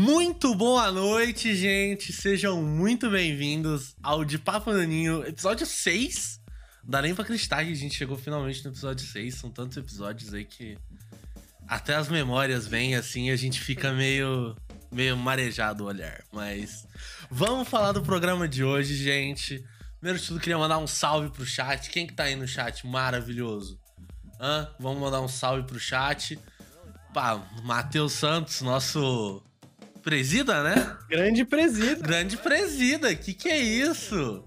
Muito boa noite, gente. Sejam muito bem-vindos ao De Papo Naninho, episódio 6. Dá nem pra acreditar que a gente chegou finalmente no episódio 6. São tantos episódios aí que até as memórias vêm assim e a gente fica meio, meio marejado o olhar. Mas vamos falar do programa de hoje, gente. Primeiro de tudo, queria mandar um salve pro chat. Quem que tá aí no chat? Maravilhoso. Hã? Vamos mandar um salve pro chat. Pá, Matheus Santos, nosso presida, né? Grande presida. Grande presida. Que que é isso?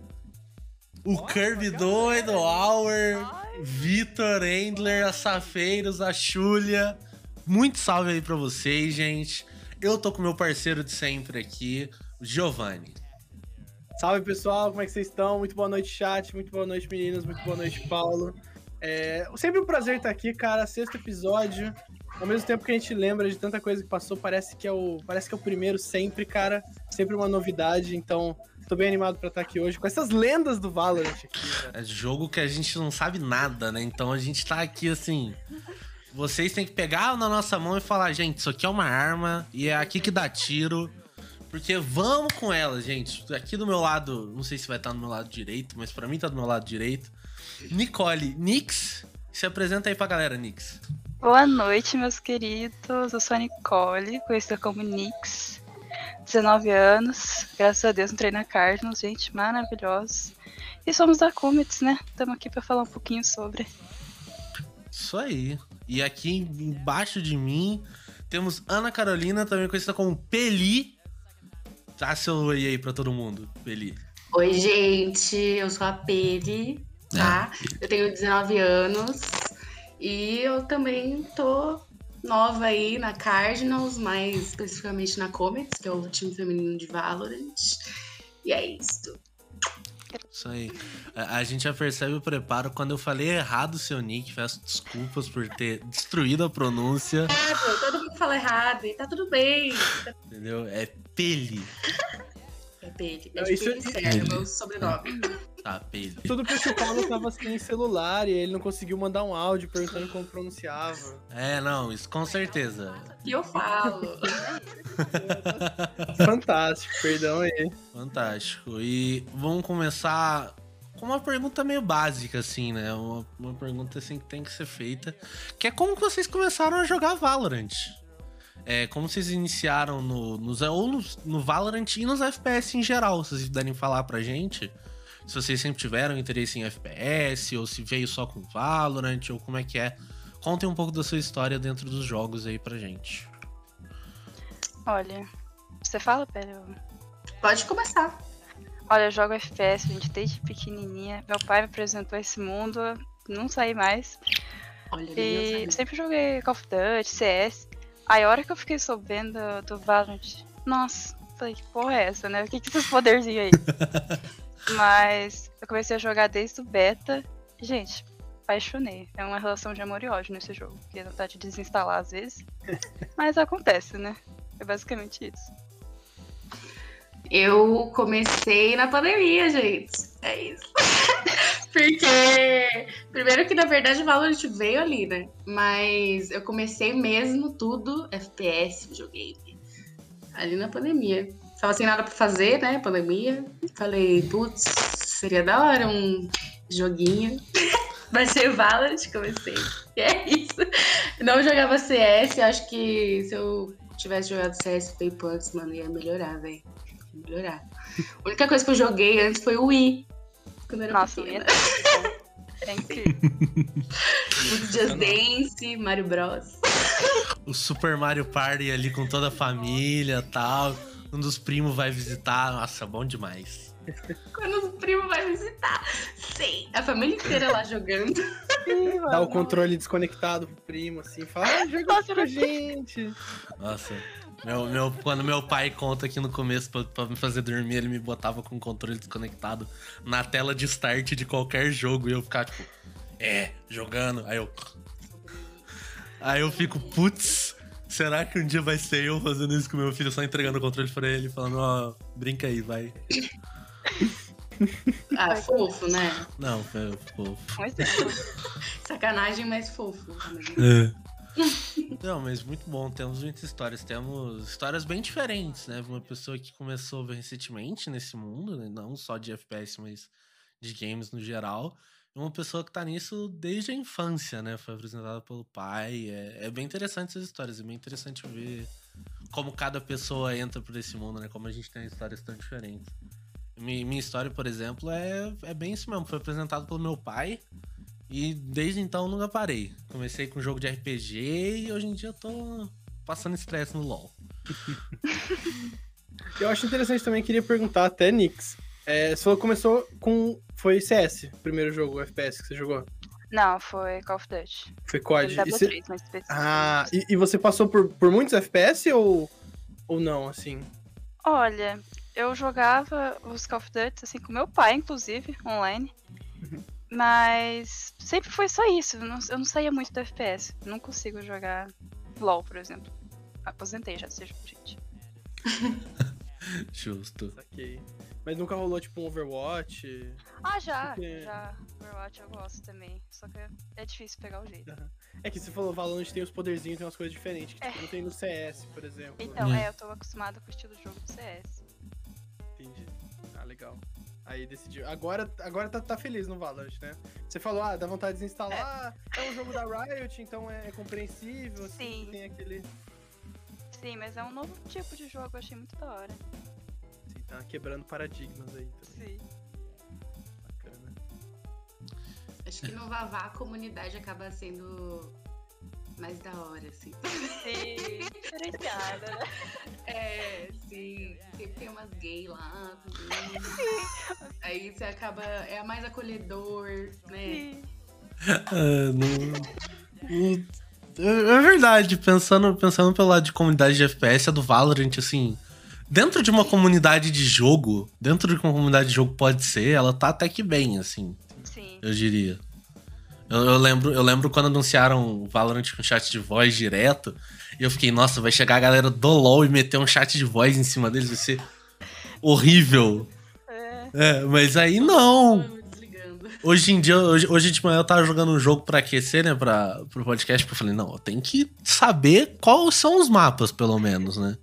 O Kirby doido, o Auer, Vitor, Endler, a Safeiros, a Xulia. Muito salve aí pra vocês, gente. Eu tô com meu parceiro de sempre aqui, o Giovanni. Salve pessoal, como é que vocês estão? Muito boa noite, chat. Muito boa noite, meninas. Muito boa noite, Paulo. É sempre um prazer estar aqui, cara. Sexto episódio. Ao mesmo tempo que a gente lembra de tanta coisa que passou, parece que é o, parece que é o primeiro sempre, cara. Sempre uma novidade. Então, tô bem animado para estar aqui hoje com essas lendas do Valorant aqui. É jogo que a gente não sabe nada, né? Então a gente tá aqui assim. Vocês têm que pegar na nossa mão e falar, gente, isso aqui é uma arma e é aqui que dá tiro. Porque vamos com ela, gente. Aqui do meu lado, não sei se vai estar no meu lado direito, mas para mim tá do meu lado direito. Nicole, Nix, se apresenta aí pra galera, Nix. Boa noite, meus queridos. Eu sou a Nicole, conhecida como Nix. 19 anos, graças a Deus entrei na Cardinals, gente, maravilhosos. E somos da Comets, né? Estamos aqui para falar um pouquinho sobre. Isso aí. E aqui embaixo de mim temos Ana Carolina, também conhecida como Peli. Dá seu oi aí pra todo mundo, Peli. Oi, gente, eu sou a Peli, tá? Eu tenho 19 anos e eu também tô nova aí na Cardinals, mais especificamente na Comets, que é o time feminino de Valorant. E é isso. Isso aí. A, a gente já percebe o preparo. Quando eu falei errado o seu nick, peço desculpas por ter destruído a pronúncia. Errado, todo mundo fala errado e tá tudo bem. Entendeu? É Peli. É Peli. É de Isso- Peli Sério, meu sobrenome. Tá, Peli. Tudo porque o Paulo tava sem celular e ele não conseguiu mandar um áudio perguntando como pronunciava. É, não, isso com certeza. E eu falo. Fantástico, perdão aí. Fantástico. E vamos começar com uma pergunta meio básica, assim, né? Uma, uma pergunta assim que tem que ser feita. Que é como que vocês começaram a jogar Valorant? É, como vocês iniciaram no, nos, ou no, no Valorant e nos FPS em geral? Se vocês puderem falar pra gente. Se vocês sempre tiveram interesse em FPS, ou se veio só com Valorant, ou como é que é. Contem um pouco da sua história dentro dos jogos aí pra gente. Olha, você fala, eu- Pode começar. Olha, eu jogo FPS, gente, desde pequenininha. Meu pai me apresentou esse mundo, não saí mais. Olha, E eu sempre joguei Call of Duty, CS. Aí a hora que eu fiquei sabendo do Valorant, nossa, falei, que porra é essa, né? O que que esses poderzinhos aí? Mas eu comecei a jogar desde o beta. Gente, apaixonei. É uma relação de amor e ódio nesse jogo. Porque não tá de desinstalar às vezes. Mas acontece, né? É basicamente isso. Eu comecei na pandemia, gente. É isso. Porque, primeiro que na verdade o Valorant veio ali, né? Mas eu comecei mesmo tudo FPS, videogame. Ali na pandemia. Tava sem nada pra fazer, né? Pandemia. Falei, putz, seria da hora um joguinho. Vai ser Valorant, comecei. E é isso. Não jogava CS, acho que se eu tivesse jogado CS tempo antes, mano, ia melhorar, velho. Melhorar. A única coisa que eu joguei antes foi o Wii. Quando eu era Nossa, pequena. é incrível. Just Dance, Mario Bros. o Super Mario Party ali com toda a família tal. Um dos primos vai visitar. Nossa, bom demais. Quando o primo vai visitar. Sim, a família inteira lá jogando. Dá o controle desconectado pro primo, assim, fala, ah, joga Nossa, com a não- gente. Nossa. Meu, meu, quando meu pai conta aqui no começo pra, pra me fazer dormir, ele me botava com o controle desconectado na tela de start de qualquer jogo e eu ficava tipo, é, jogando. Aí eu. Aí eu fico, putz, será que um dia vai ser eu fazendo isso com meu filho, só entregando o controle pra ele, falando, ó, brinca aí, vai. Ah, fofo, né? Não, foi fofo. Exemplo. Sacanagem, mas fofo. É. Não, mas muito bom. Temos muitas histórias. Temos histórias bem diferentes, né? Uma pessoa que começou recentemente nesse mundo, né? não só de FPS, mas de games no geral. Uma pessoa que tá nisso desde a infância, né? Foi apresentada pelo pai. É, é bem interessante essas histórias. É bem interessante ver como cada pessoa entra por esse mundo, né? Como a gente tem histórias tão diferentes. Mi- Minha história, por exemplo, é, é bem isso mesmo. Foi apresentado pelo meu pai. E desde então nunca parei. Comecei com jogo de RPG e hoje em dia eu tô passando estresse no LoL. Eu acho interessante também, queria perguntar até, Nix. É, você falou que começou com. Foi CS, o primeiro jogo FPS que você jogou. Não, foi Call of Duty. Foi COD. Foi E você- W3, mais específico. Ah, e, e você passou por, por muitos FPS ou, ou não, assim? Olha, eu jogava os Call of Duty assim com meu pai, inclusive, online. Uhum. Mas sempre foi só isso. Eu não, eu não saía muito do FPS. Não consigo jogar LOL, por exemplo. Aposentei já, seja gente. Justo. Saquei. Mas nunca rolou, tipo, um Overwatch? Ah, já, Porque- já. Overwatch eu gosto também. Só que é difícil pegar o jeito. É que você falou, Valorant tem os poderzinhos, tem umas coisas diferentes, que É. tipo, não tem no CS, por exemplo. Então, Hum. é, eu tô acostumada com o estilo de jogo do CS. Entendi. Ah, legal. Aí decidiu. Agora, agora tá, tá feliz no Valorant, né? Você falou, ah, dá vontade de desinstalar. É, um jogo da Riot, então é, é compreensível. Assim, Sim. Tem aquele. Sim, mas é um novo tipo de jogo, eu achei muito da hora. Sim, tá quebrando paradigmas aí também. Sim. Bacana. Acho que no Vavá a comunidade acaba sendo mais da hora, assim. Sim, diferenciada, né? É, sim. Sempre tem umas gays lá também. Aí você acaba. É mais acolhedor, né? Sim. É, não- não- é é verdade, pensando, pensando pelo lado de comunidade de FPS, a do Valorant, assim. Dentro de uma comunidade de jogo, dentro de uma comunidade de jogo pode ser, ela tá até que bem, assim, Sim. eu diria. Eu, eu lembro, eu lembro quando anunciaram o Valorant com chat de voz direto, e eu fiquei, nossa, vai chegar a galera do LoL e meter um chat de voz em cima deles, vai ser horrível. É. É, mas aí não. Hoje em dia, hoje, hoje de manhã eu tava jogando um jogo pra aquecer, né, pra, pro podcast, eu falei, não, eu tenho que saber quais são os mapas, pelo menos, né?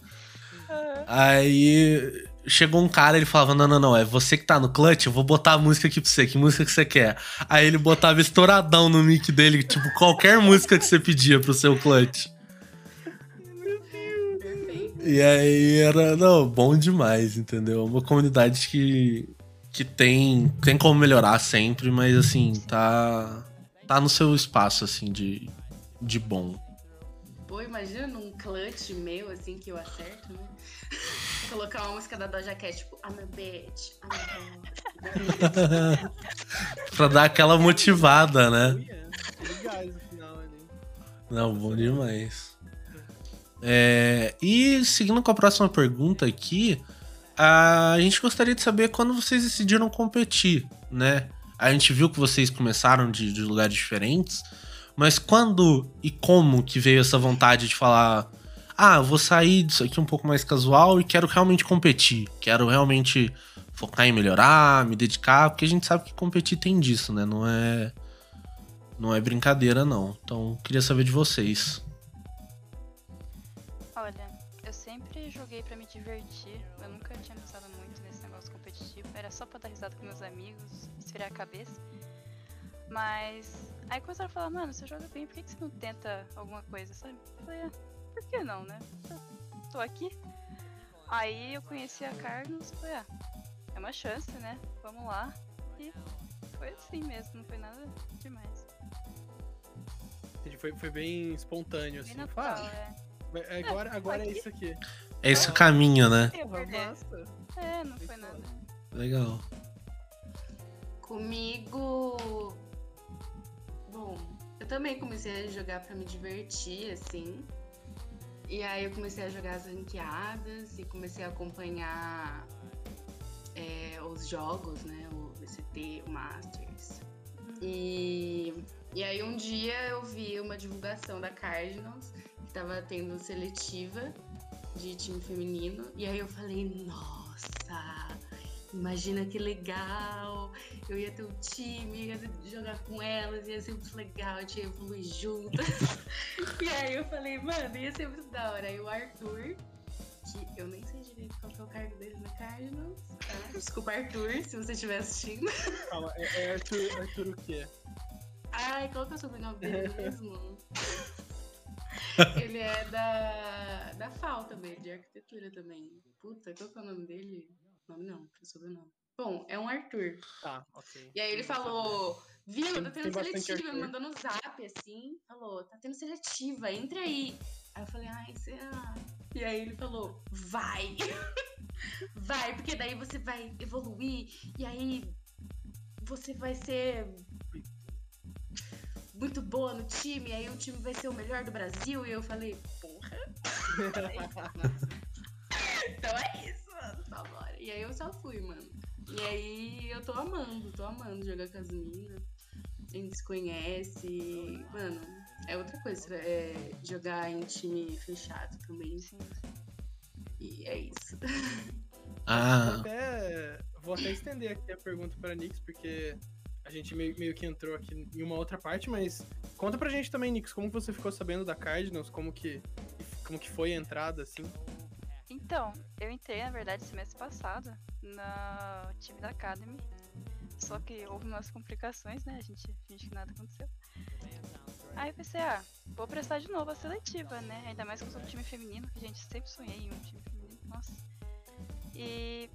Aí chegou um cara, ele falava, não, não, não, é você que tá no clutch, eu vou botar a música aqui pra você, que música que você quer? Aí ele botava estouradão no mic dele, tipo, qualquer música que você pedia pro seu clutch. E aí era, não, bom demais, entendeu? É uma comunidade que, que tem, tem como melhorar sempre, mas assim, tá, tá no seu espaço, assim, de, de bom. Pô, imagina num clutch meu, assim, que eu acerto, né? Colocar uma música da Doja Cat, tipo, I'm a bitch, I'm a bitch. pra dar aquela motivada, né? Ui. Legais no final ali. Não, bom demais. É, e seguindo com a próxima pergunta aqui, a gente gostaria de saber quando vocês decidiram competir, né? A gente viu que vocês começaram de, de lugares diferentes, mas quando e como que veio essa vontade de falar: ah, vou sair disso aqui um pouco mais casual e quero realmente competir, quero realmente focar em melhorar, me dedicar, porque a gente sabe que competir tem disso, né? Não é não é brincadeira não. Então, queria saber de vocês. Olha, eu sempre joguei pra me divertir. Eu nunca tinha pensado muito nesse negócio competitivo. Era só pra dar risada com meus amigos, esfriar a cabeça. Mas aí começaram a falar, mano, você joga bem, por que que você não tenta alguma coisa, sabe? Eu falei, ah, por que não, né? Eu Tô aqui. Aí eu conheci a Carlos, falei, ah, é uma chance, né? Vamos lá. E foi assim mesmo, não foi nada demais. Foi, foi bem espontâneo, Bem assim. natural, Fala, é. agora, agora é isso aqui. É esse o caminho, né? É, não foi nada. Legal. Comigo. Bom, eu também comecei a jogar pra me divertir, assim. E aí eu comecei a jogar as ranqueadas e comecei a acompanhar é, os jogos, né? O VCT, o Masters. E, e aí um dia eu vi uma divulgação da Cardinals que tava tendo seletiva de time feminino. E aí eu falei, nossa, imagina que legal, eu ia ter um time, ia jogar com elas, ia ser muito legal, a gente ia evoluir junto. e aí eu falei, mano, ia ser muito da hora. Aí o Arthur, que eu nem sei direito qual que é o cargo dele na Cardinals, tá? Desculpa, Arthur, se você estiver assistindo. Calma, é, é Arthur, Arthur o quê? Ai, qual que é o sobrenome dele mesmo? Ele é da, da FAO também, de arquitetura também. Puta, qual que é o nome dele? Nome não, sobrenome. Bom, é um Arthur. Tá, ok. E aí ele falou, viu, tá tendo seletiva, me mandou no zap assim, falou, tá tendo seletiva, entra aí. Aí eu falei, ai, será? E aí ele falou, vai! vai, porque daí você vai evoluir, e aí você vai ser muito boa no time, aí o time vai ser o melhor do Brasil. E eu falei, porra. então é isso, E aí eu só fui, mano. E aí eu tô amando, tô amando jogar com as meninas. A gente se conhece. Mano, é outra coisa, é jogar em time fechado também. Sim. E é isso. Vou Ah, até, vou até estender aqui a pergunta pra Nix, porque a gente meio, meio que entrou aqui em uma outra parte, mas conta pra gente também, Nix, como você ficou sabendo da Cardinals, como que, como que foi a entrada, assim. Então, eu entrei, na verdade, semestre passado no time da Academy. Só que houve umas complicações, né? A gente finge que nada aconteceu. Aí eu pensei, ah, vou prestar de novo a seletiva, né? Ainda mais que eu sou do time feminino, que a gente sempre sonhei em um time feminino, nossa. E.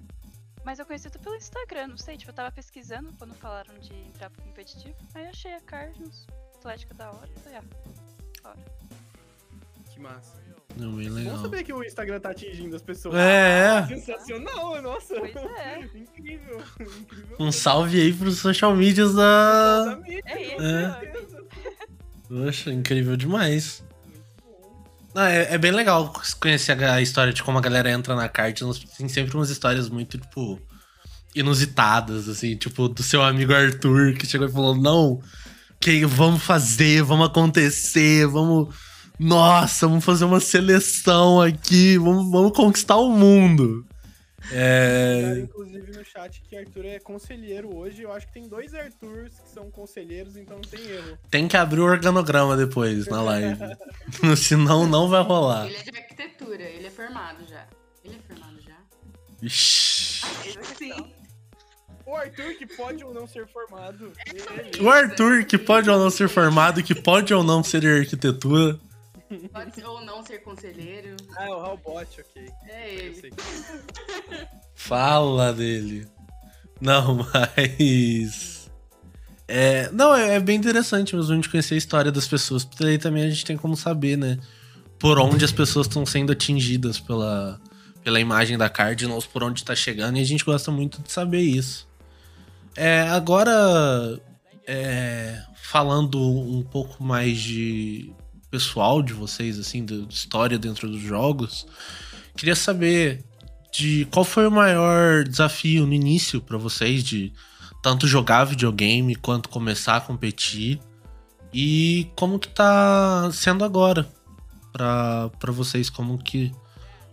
Mas eu conheci tudo pelo Instagram, não sei, tipo, eu tava pesquisando quando falaram de entrar pro competitivo. Aí eu achei a Cardinals, Atlética da hora, falei, ah, Que massa. Não, bem Bom legal. saber que o Instagram tá atingindo as pessoas. É, Sensacional, nossa. pois é. Incrível, incrível. um salve aí pros social medias da. Exatamente, É isso, É. Poxa, incrível demais. Muito bom. Ah, é, é bem legal conhecer a, a história de como a galera entra na Cardinals. Tem sempre umas histórias muito, tipo, inusitadas, assim, tipo, do seu amigo Arthur, que chegou e falou: não, que vamos fazer, vamos acontecer, vamos. Nossa, vamos fazer uma seleção aqui, vamos, vamos conquistar o mundo. É. inclusive no chat que Arthur é conselheiro hoje. Eu acho que tem dois Arthurs que são conselheiros, então não tem erro. Tem que abrir o organograma depois na live. Senão não vai rolar. Ele é de arquitetura, ele é formado já. Ele é formado já? Ixi. Sim. O Arthur, que pode ou não ser formado. Ele. O Arthur, que pode ou não ser formado, que pode ou não ser de arquitetura. Pode ser ou não ser conselheiro. Ah, o Halbot, ok. É ele. Fala dele. Não, mas. É, não, é, é bem interessante mesmo a gente conhecer a história das pessoas, porque aí também a gente tem como saber, né? Por onde as pessoas estão sendo atingidas pela, pela imagem da Cardinals, por onde tá chegando, e a gente gosta muito de saber isso. É, agora, é, falando um pouco mais de pessoal de vocês, assim, de história dentro dos jogos, queria saber de qual foi o maior desafio no início pra vocês de tanto jogar videogame quanto começar a competir e como que tá sendo agora pra vocês como que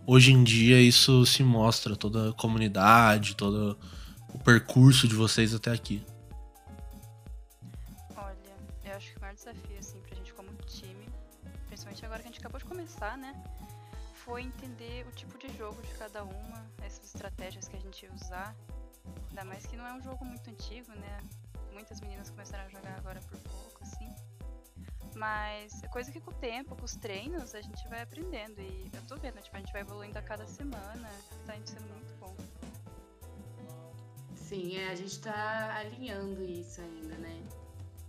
hoje em dia isso se mostra toda a comunidade, todo o percurso de vocês até aqui. Cada uma, essas estratégias que a gente ia usar. Ainda mais que não é um jogo muito antigo, né? Muitas meninas começaram a jogar agora por pouco, assim. Mas é coisa que com o tempo, com os treinos, a gente vai aprendendo. E eu tô vendo, tipo, a gente vai evoluindo a cada semana. Tá indo sendo muito bom. Sim, é, a gente tá alinhando isso ainda, né?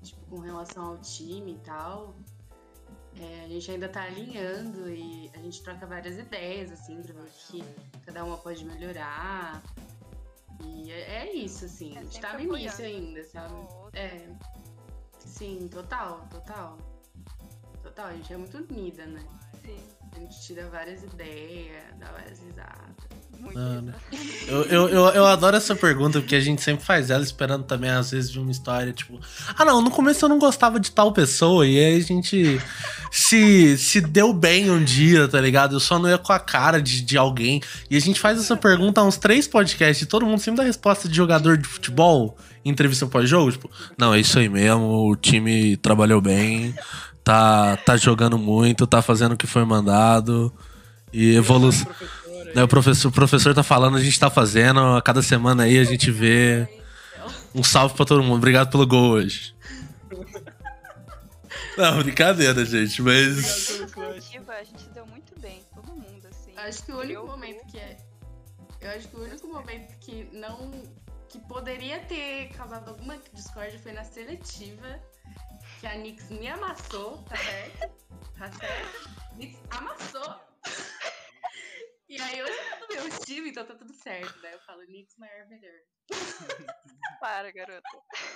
Tipo, com relação ao time e tal. É, a gente ainda tá alinhando e a gente troca várias ideias, assim, pra ver o que cada uma pode melhorar. E é, é isso, assim. É, a gente tá no início ainda, sabe? É. Sim, total, total. Total, a gente é muito unida, né? Sim. A gente tira várias ideias, dá várias risadas. Muito né? Eu, eu, eu, eu adoro essa pergunta, porque a gente sempre faz ela esperando também, às vezes, de uma história, tipo, ah não, no começo eu não gostava de tal pessoa, e aí a gente se, se deu bem um dia, tá ligado? Eu só não ia com a cara de, de alguém. E a gente faz essa pergunta há uns três podcasts, e todo mundo sempre dá resposta de jogador de futebol em entrevista pós-jogo, tipo, não, é isso aí mesmo, o time trabalhou bem, tá, tá jogando muito, tá fazendo o que foi mandado. E evolução. Né, o, professor, o professor tá falando, a gente tá fazendo. A cada semana aí a gente vê. Um salve pra todo mundo. Obrigado pelo gol hoje. Não, brincadeira, gente, mas. A gente deu muito bem, todo mundo, assim. Acho que o único momento que é. Eu acho que o único momento que não. que poderia ter causado alguma discórdia foi na seletiva. Que a Nix me amassou, tá certo? Tá certo? Nix amassou. E aí hoje tá do meu time, então tá tudo certo, né? Eu falo Nix maior melhor. Para, garota.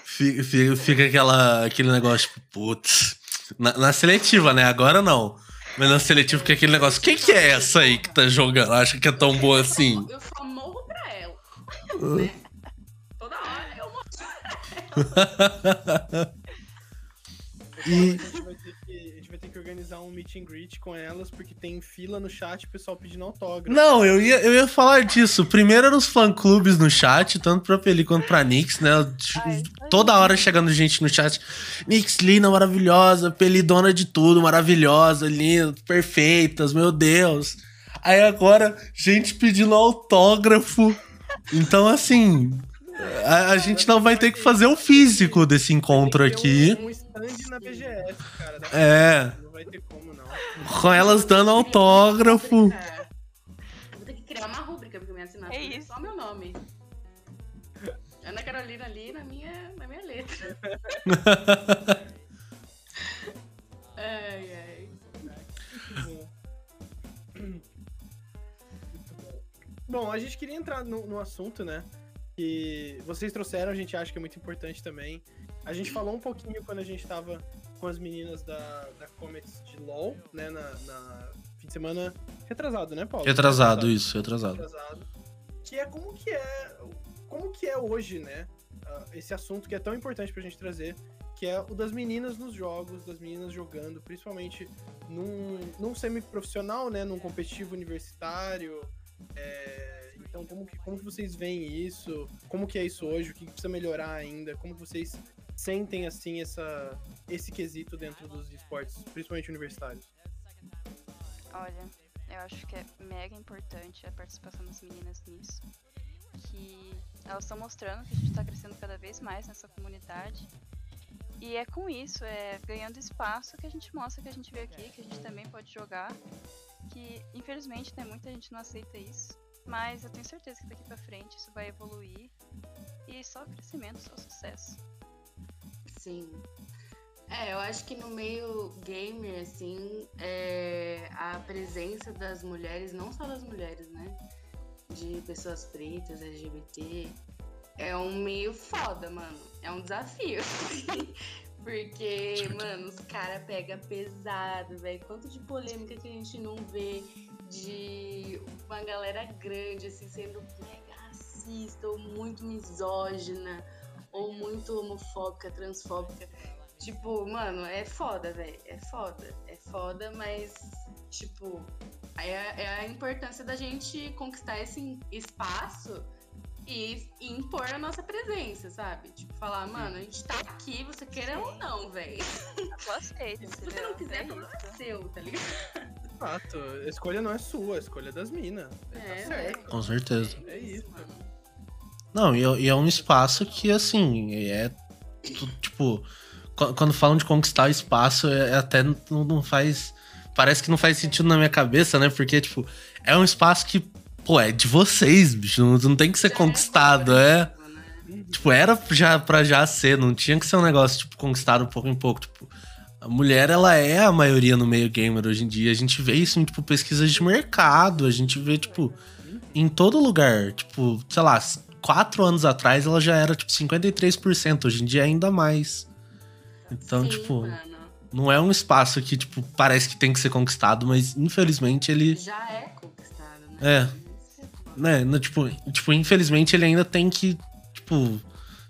Fica, fica- fica aquela, aquele negócio, tipo, putz. Na, na seletiva, né? Agora não. Mas na seletiva fica aquele negócio. Quem que é essa aí que tá jogando? Acha que é tão boa assim? Eu só morro pra ela. Né? Toda hora eu morro. A gente vai organizar um meet and greet com elas, porque tem fila no chat, o pessoal pedindo autógrafo. Não, eu ia, eu ia falar disso. Primeiro eram os fã-clubes no chat, tanto pra Peli quanto pra Nix, né? Ai, Toda hora chegando gente no chat. Nix, linda, maravilhosa. Peli, dona de tudo, maravilhosa, linda, perfeitas, meu Deus. Aí agora, gente pedindo autógrafo. Então, assim, a, a gente não vai ter que fazer o físico desse encontro aqui. Um, um stand na BGS, cara. É. Não vai ter como, não. Com elas dando autógrafo. É. Vou ter que criar uma rúbrica, porque minha assinatura É é isso. só meu nome. Ana Carolina ali na minha, na minha letra. ai, ai. Bom, a gente queria entrar no, no assunto, né? Que vocês trouxeram, a gente acha que é muito importante também. A gente falou um pouquinho quando a gente tava com as meninas da, da Comets de LoL, né? Na, na fim de semana retrasado, né, Paulo? Retrasado, isso, retrasado. retrasado. Que é como que é. Como que é hoje, né? ah, esse assunto que é tão importante pra gente trazer, que é o das meninas nos jogos, das meninas jogando, principalmente num, num semi-profissional, né? Num competitivo universitário. É, então, como que, como que vocês veem isso? Como que é isso hoje? O que precisa melhorar ainda? Como que vocês sentem, assim, essa, esse quesito dentro dos esportes, principalmente universitários? Olha, eu acho que é mega importante a participação das meninas nisso. Que elas estão mostrando que a gente está crescendo cada vez mais nessa comunidade. E é com isso, é ganhando espaço que a gente mostra que a gente veio aqui, que a gente também pode jogar. Que infelizmente né, muita gente não aceita isso. Mas eu tenho certeza que daqui pra frente isso vai evoluir. E só crescimento, só sucesso. Sim. É, eu acho que no meio gamer, assim, é, a presença das mulheres, não só das mulheres, né? De pessoas pretas, LGBT, é um meio foda, mano. É um desafio. Porque, mano, os caras pegam pesado, velho. Quanto de polêmica que a gente não vê de uma galera grande, assim, sendo mega racista ou muito misógina ou muito homofóbica, transfóbica. Tipo, mano, é foda, velho. É foda. É foda, mas, tipo, é, a- é a importância da gente conquistar esse espaço e, e impor a nossa presença, sabe? Tipo, falar, mano, a gente tá aqui, você queira ou não, velho. Eu aceito, Se você não quiser, é o problema é seu, tá ligado? Fato, a escolha não é sua, a escolha é das minas. É, tá certo. Com certeza. É isso. Não, e é, e é um espaço que, assim, é. Tipo, qu- quando falam de conquistar espaço, é, é até não, não faz. Parece que não faz sentido na minha cabeça, né? Porque, tipo, é um espaço que, pô, é de vocês, bicho. Não, não tem que ser é conquistado, é. né? Tipo, era já pra já ser, não tinha que ser um negócio, tipo, conquistado pouco em pouco. Tipo, a mulher, ela é a maioria no meio gamer hoje em dia. A gente vê isso em, tipo, pesquisas de mercado. A gente vê, tipo, em todo lugar. Tipo, sei lá, quatro anos atrás ela já era, tipo, 53%. Hoje em dia é ainda mais. Então, Sim, tipo, mano. não é um espaço que, tipo, parece que tem que ser conquistado, mas infelizmente ele. Já é conquistado, né? É. Né, no, tipo, tipo, infelizmente ele ainda tem que, tipo,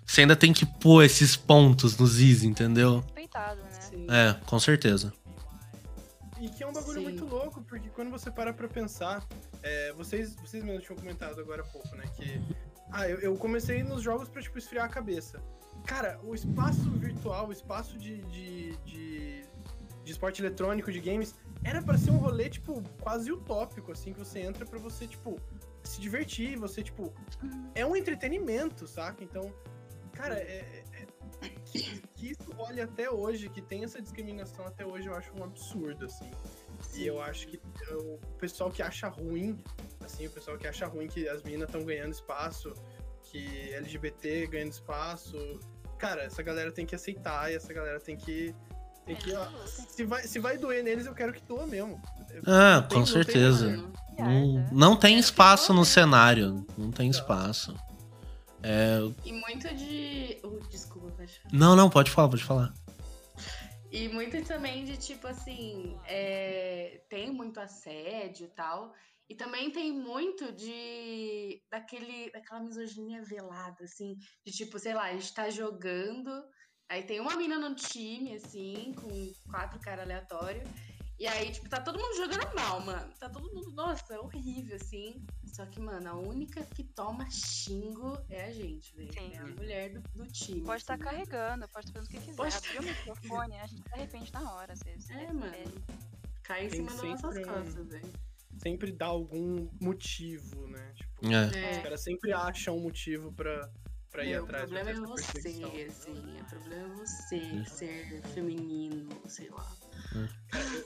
você ainda tem que pôr esses pontos nos is, entendeu? Respeitado, né? Sim. É, com certeza. E que é um bagulho Sim. muito louco, porque quando você para pra pensar, é, vocês, vocês mesmos tinham comentado agora há pouco, né? Que. Ah, eu, eu comecei nos jogos pra, tipo, esfriar a cabeça. Cara, o espaço virtual, o espaço de, de, de, de esporte eletrônico, de games, era pra ser um rolê, tipo, quase utópico, assim, que você entra pra você, tipo, se divertir, você, tipo. É um entretenimento, saca? Então, cara, é. é- é- que, que isso olha até hoje, que tem essa discriminação até hoje, eu acho um absurdo, assim. E eu acho que o pessoal que acha ruim, assim, o pessoal que acha ruim que as meninas estão ganhando espaço, que LGBT ganhando espaço, cara, essa galera tem que aceitar e essa galera tem que. Tem que ó, se, vai, se vai doer neles, eu quero que doa mesmo. Ah, tem- com não tem certeza. como. Não, não tem espaço no cenário. Não tem espaço. É, E muito de. Uh, desculpa, pode falar. não, não, pode falar, pode falar. E muito também de tipo assim, é, tem muito assédio e tal. E também tem muito de daquele, daquela misoginia velada, assim, de tipo, sei lá, a gente tá jogando, aí tem uma mina no time, assim, com quatro caras aleatórios. E aí, tipo, tá todo mundo jogando mal, mano. Tá todo mundo, nossa, é horrível, assim. Só que, mano, a única que toma xingo é a gente, velho. Sim. É a mulher do, do time. Pode estar assim. carregando, pode estar fazendo o que quiser. Pode- Abrir o microfone, a gente se arrepende na hora, às vezes. É, mano. Cai em Tem cima das nossas um- costas, velho. Sempre dá algum motivo, né? Tipo, É. os caras sempre acham um motivo pra, pra ir É, o atrás. pra problema é você, perseguição. assim. O problema é você ser feminino, sei lá.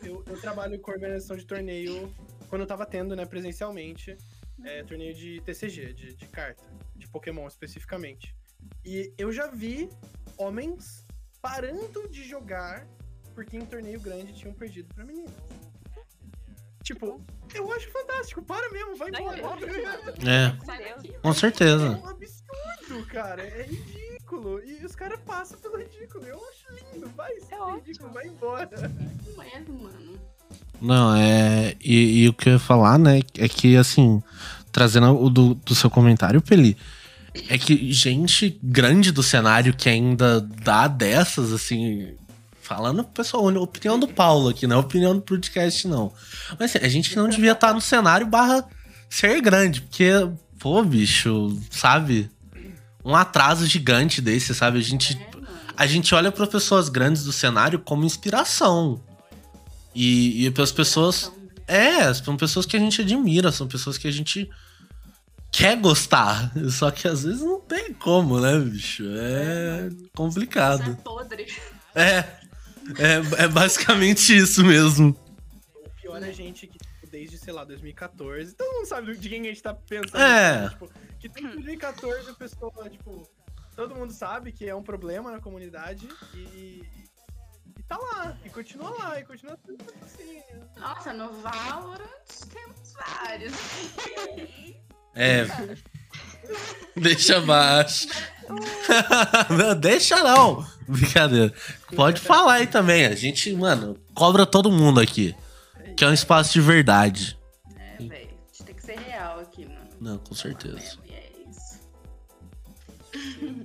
Eu, eu trabalho com organização de torneio quando eu tava tendo, né, presencialmente, é, torneio de TCG, de, de carta, de Pokémon especificamente. E eu já vi homens parando de jogar porque em torneio grande tinham perdido pra meninas. Tipo, eu acho fantástico, para mesmo, vai Ai, embora. É, com É certeza. um absurdo, cara. É ridículo. E os caras passam pelo ridículo. Eu acho lindo. Vai, ótimo. ridículo, vai embora. Não é, mano. Não, é. E, e o que eu ia falar, né, é que, assim, trazendo o do, do seu comentário, Peli, é que gente grande do cenário que ainda dá dessas, assim. Falando, pessoal, a opinião do Paulo aqui, não é opinião do podcast, não. Mas assim, a gente não devia estar no cenário barra ser grande, porque, pô, bicho, sabe? Um atraso gigante desse, sabe? A gente É, a gente olha para pessoas grandes do cenário como inspiração. E, e as pessoas. É, são pessoas que a gente admira, são pessoas que a gente quer gostar. Só que às vezes não tem como, né, bicho? É Isso é complicado. podre. É. É, é basicamente isso mesmo. O pior é gente que, tipo, desde, sei lá, 2014, todo mundo sabe de quem a gente tá pensando. É. né? Tipo, que desde 2014 a pessoa, tipo, todo mundo sabe que é um problema na comunidade e, e tá lá, e continua lá, e continua tudo assim. Nossa, no Valorant temos vários. É. Deixa abaixo. não, deixa não. Brincadeira. Pode falar aí também. A gente, mano, cobra todo mundo aqui. Que é um espaço de verdade. É, velho. A gente tem que ser real aqui, mano. Não, com certeza. E é isso.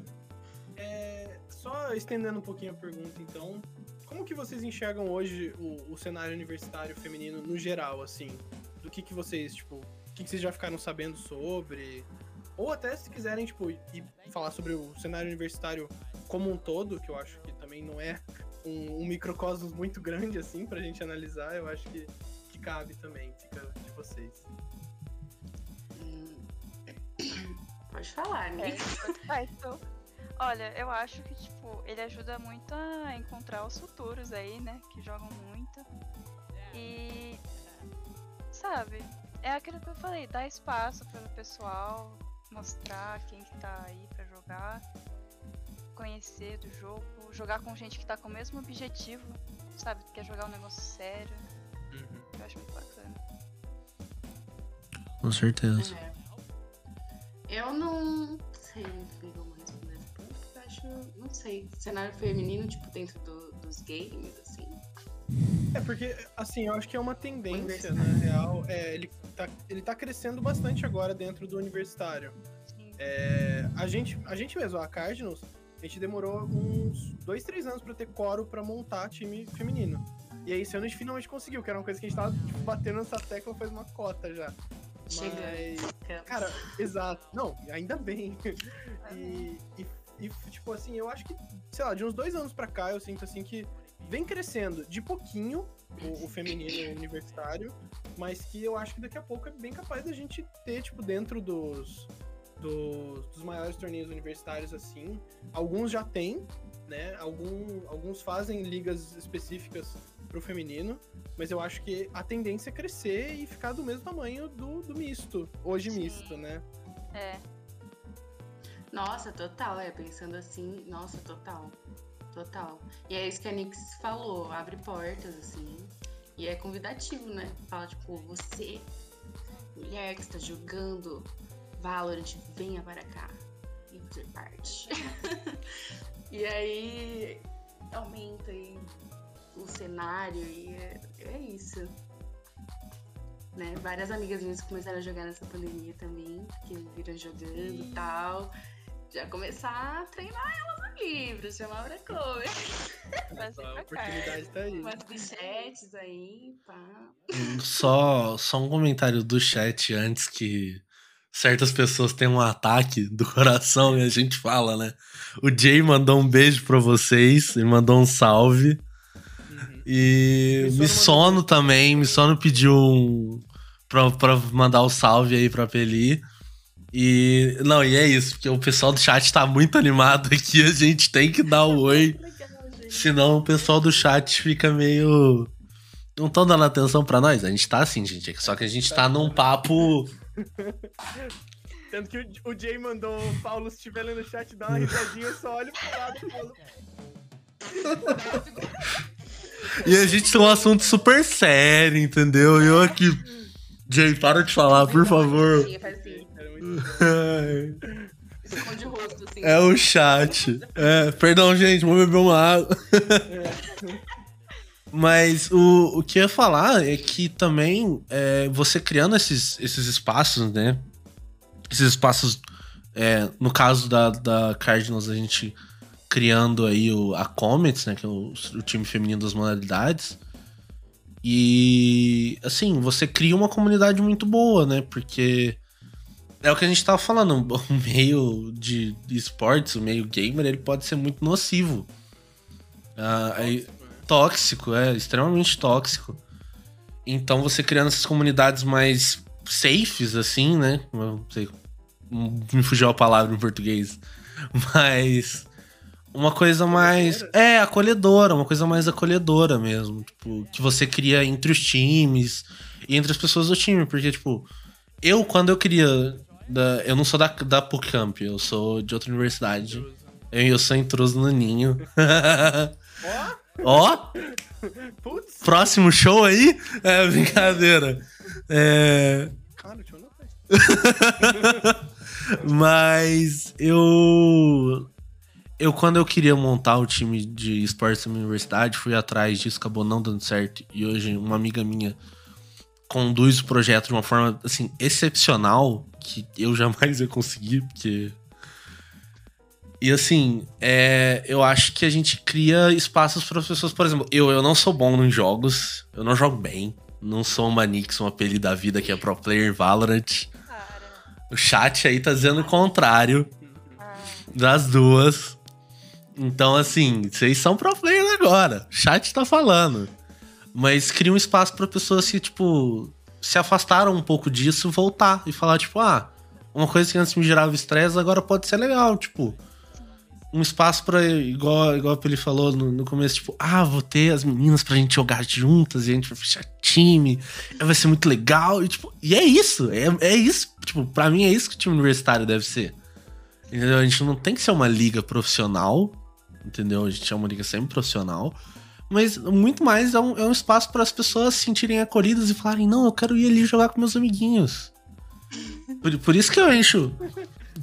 É, só estendendo um pouquinho a pergunta, então, como que vocês enxergam hoje o, o cenário universitário feminino no geral, assim? Do que que vocês, tipo, o que, que vocês já ficaram sabendo sobre? Ou até se quiserem, tipo, ir falar sobre o cenário universitário como um todo, que eu acho que também não é um, um microcosmos muito grande, assim, pra gente analisar, eu acho que, que cabe também, fica de vocês. Hum. Pode falar, É, né? ah, então, olha, eu acho que, tipo, ele ajuda muito a encontrar os futuros aí, né? Que jogam muito. E. Sabe? É aquilo que eu falei, dar espaço para o pessoal, mostrar quem que tá aí pra jogar, conhecer do jogo, jogar com gente que tá com o mesmo objetivo, sabe? Quer jogar um negócio sério. Eu acho muito bacana. Com certeza. É. Eu não sei muito bem como responder esse ponto, porque eu acho, não sei, cenário feminino, tipo, dentro do- dos games, assim. É porque, assim, eu acho que é uma tendência, Universidade. na real. É, ele tá, ele tá crescendo bastante agora dentro do universitário. É, a, gente, a gente mesmo, a Cardinals, a gente demorou uns dois, três anos pra ter coro pra montar time feminino. E aí, esse ano a gente finalmente conseguiu, que era uma coisa que a gente tava tipo, batendo nessa tecla faz uma cota já. Chegando. Mas, cara, exato. Não, ainda bem. E, e, e, tipo assim, eu acho que, sei lá, de uns dois anos pra cá, eu sinto assim que vem crescendo de pouquinho o, o feminino universitário, mas que eu acho que daqui a pouco é bem capaz da gente ter, tipo, dentro dos, dos, dos maiores torneios universitários, assim. Alguns já tem, né? Algum, alguns fazem ligas específicas pro feminino, mas eu acho que a tendência é crescer e ficar do mesmo tamanho do, do misto, hoje Sim. misto, né? É. Nossa, total, é. Pensando assim, nossa, total. Total. E é isso que a Nix falou, abre portas, assim. E é convidativo, né? Fala, tipo, você, mulher que está jogando Valorant, venha para cá e fazer parte. e aí aumenta aí o cenário e é, é isso. Né? Várias amigas minhas começaram a jogar nessa pandemia também, que viram jogando e tal. Já começar a treinar elas livro, chamar pra comer. Fazer A cá. oportunidade tá aí. Umas bichetes aí, pá. Só, só um comentário do chat antes que certas pessoas têm um ataque do coração e a gente fala, né? O Jay mandou um beijo pra vocês, ele mandou um salve. Uhum. E Missono mandou- também, Missono pediu um. Pra, pra mandar o salve aí pra Peli. E. Não, e é isso, porque o pessoal do chat tá muito animado aqui, a gente tem que dar o oi. Senão o pessoal do chat fica meio. Não tão dando atenção pra nós. A gente tá assim, gente. Só que a gente tá num papo. Tanto que o, o Jay mandou o Paulo, se estiver lendo no chat, dá uma risadinha, eu só olho pro lado e falo. E a gente tem um assunto super sério, entendeu? E eu aqui. Jay, para de falar, por favor. Esconde o rosto, assim. É o chat. É, perdão, gente, vou beber uma água. Mas o, o que eu ia falar é que também é, você criando esses, esses espaços, né? Esses espaços, é, no caso da, da Cardinals, a gente criando aí o, a Comets, né? Que é o, o time feminino das modalidades. E, assim, você cria uma comunidade muito boa, né? Porque é o que a gente tava falando, o meio de esportes, o meio gamer, ele pode ser muito nocivo. Ah, aí- tóxico, é, extremamente tóxico. Então você criando essas comunidades mais safes, assim, né? Não sei, me fugiu a palavra em português. Mas uma coisa mais. É, acolhedora, uma coisa mais acolhedora mesmo. Tipo, que você cria entre os times e entre as pessoas do time. Porque, tipo, eu, quando eu queria. Da, eu não sou da, da PUCamp, eu sou de outra universidade. Eu, eu sou intruso no ninho. Ó, Ó, putz, próximo show aí? É brincadeira. É. cara, deixa eu anotar. Mas eu. Eu, quando eu queria montar o time de esportes da minha universidade, fui atrás disso, acabou não dando certo. E hoje, uma amiga minha conduz o projeto de uma forma, assim, excepcional, que eu jamais ia conseguir, porque. E assim, é, eu acho que a gente cria espaços para as pessoas. Por exemplo, eu, eu não sou bom nos jogos, eu não jogo bem. Não sou uma Nix, um apelido da vida que é pro player Valorant. O chat aí tá dizendo o contrário das duas. Então, assim, vocês são pro players agora. O chat tá falando. Mas cria um espaço pra pessoas que, tipo, se afastaram um pouco disso voltar e falar, tipo, ah, uma coisa que antes me gerava estresse agora pode ser legal, tipo. Um espaço pra, igual, igual ele falou no, no começo, tipo, ah, vou ter as meninas pra gente jogar juntas e a gente vai fechar time, aí vai ser muito legal. E, tipo, e é isso, é, é isso. Tipo, pra mim é isso que o time universitário deve ser. Entendeu? A gente não tem que ser uma liga profissional, entendeu? A gente é uma liga semi-profissional. Mas muito mais é um, é um espaço para as pessoas se sentirem acolhidas e falarem: não, eu quero ir ali jogar com meus amiguinhos. Por, por isso que eu encho.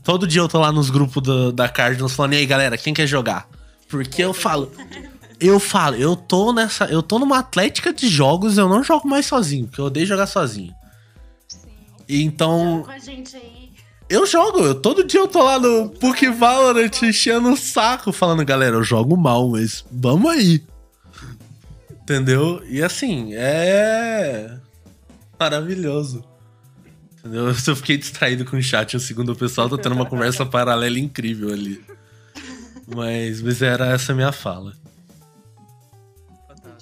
Todo dia eu tô lá nos grupos do- da Cardinals falando: e aí galera, quem quer jogar? Porque eu falo. Eu falo, eu tô nessa. Eu tô numa atlética de jogos, eu não jogo mais sozinho, porque eu odeio jogar sozinho. sim. Então, Com a gente aí. eu jogo. Eu, todo dia eu tô lá no Puck Valorant enchendo o saco, falando, galera, eu jogo mal, mas vamos aí. Entendeu? E assim, é. Maravilhoso. Entendeu? Eu fiquei distraído com o chat, o segundo pessoal tá tendo uma conversa paralela incrível ali. Mas, mas era essa a minha fala.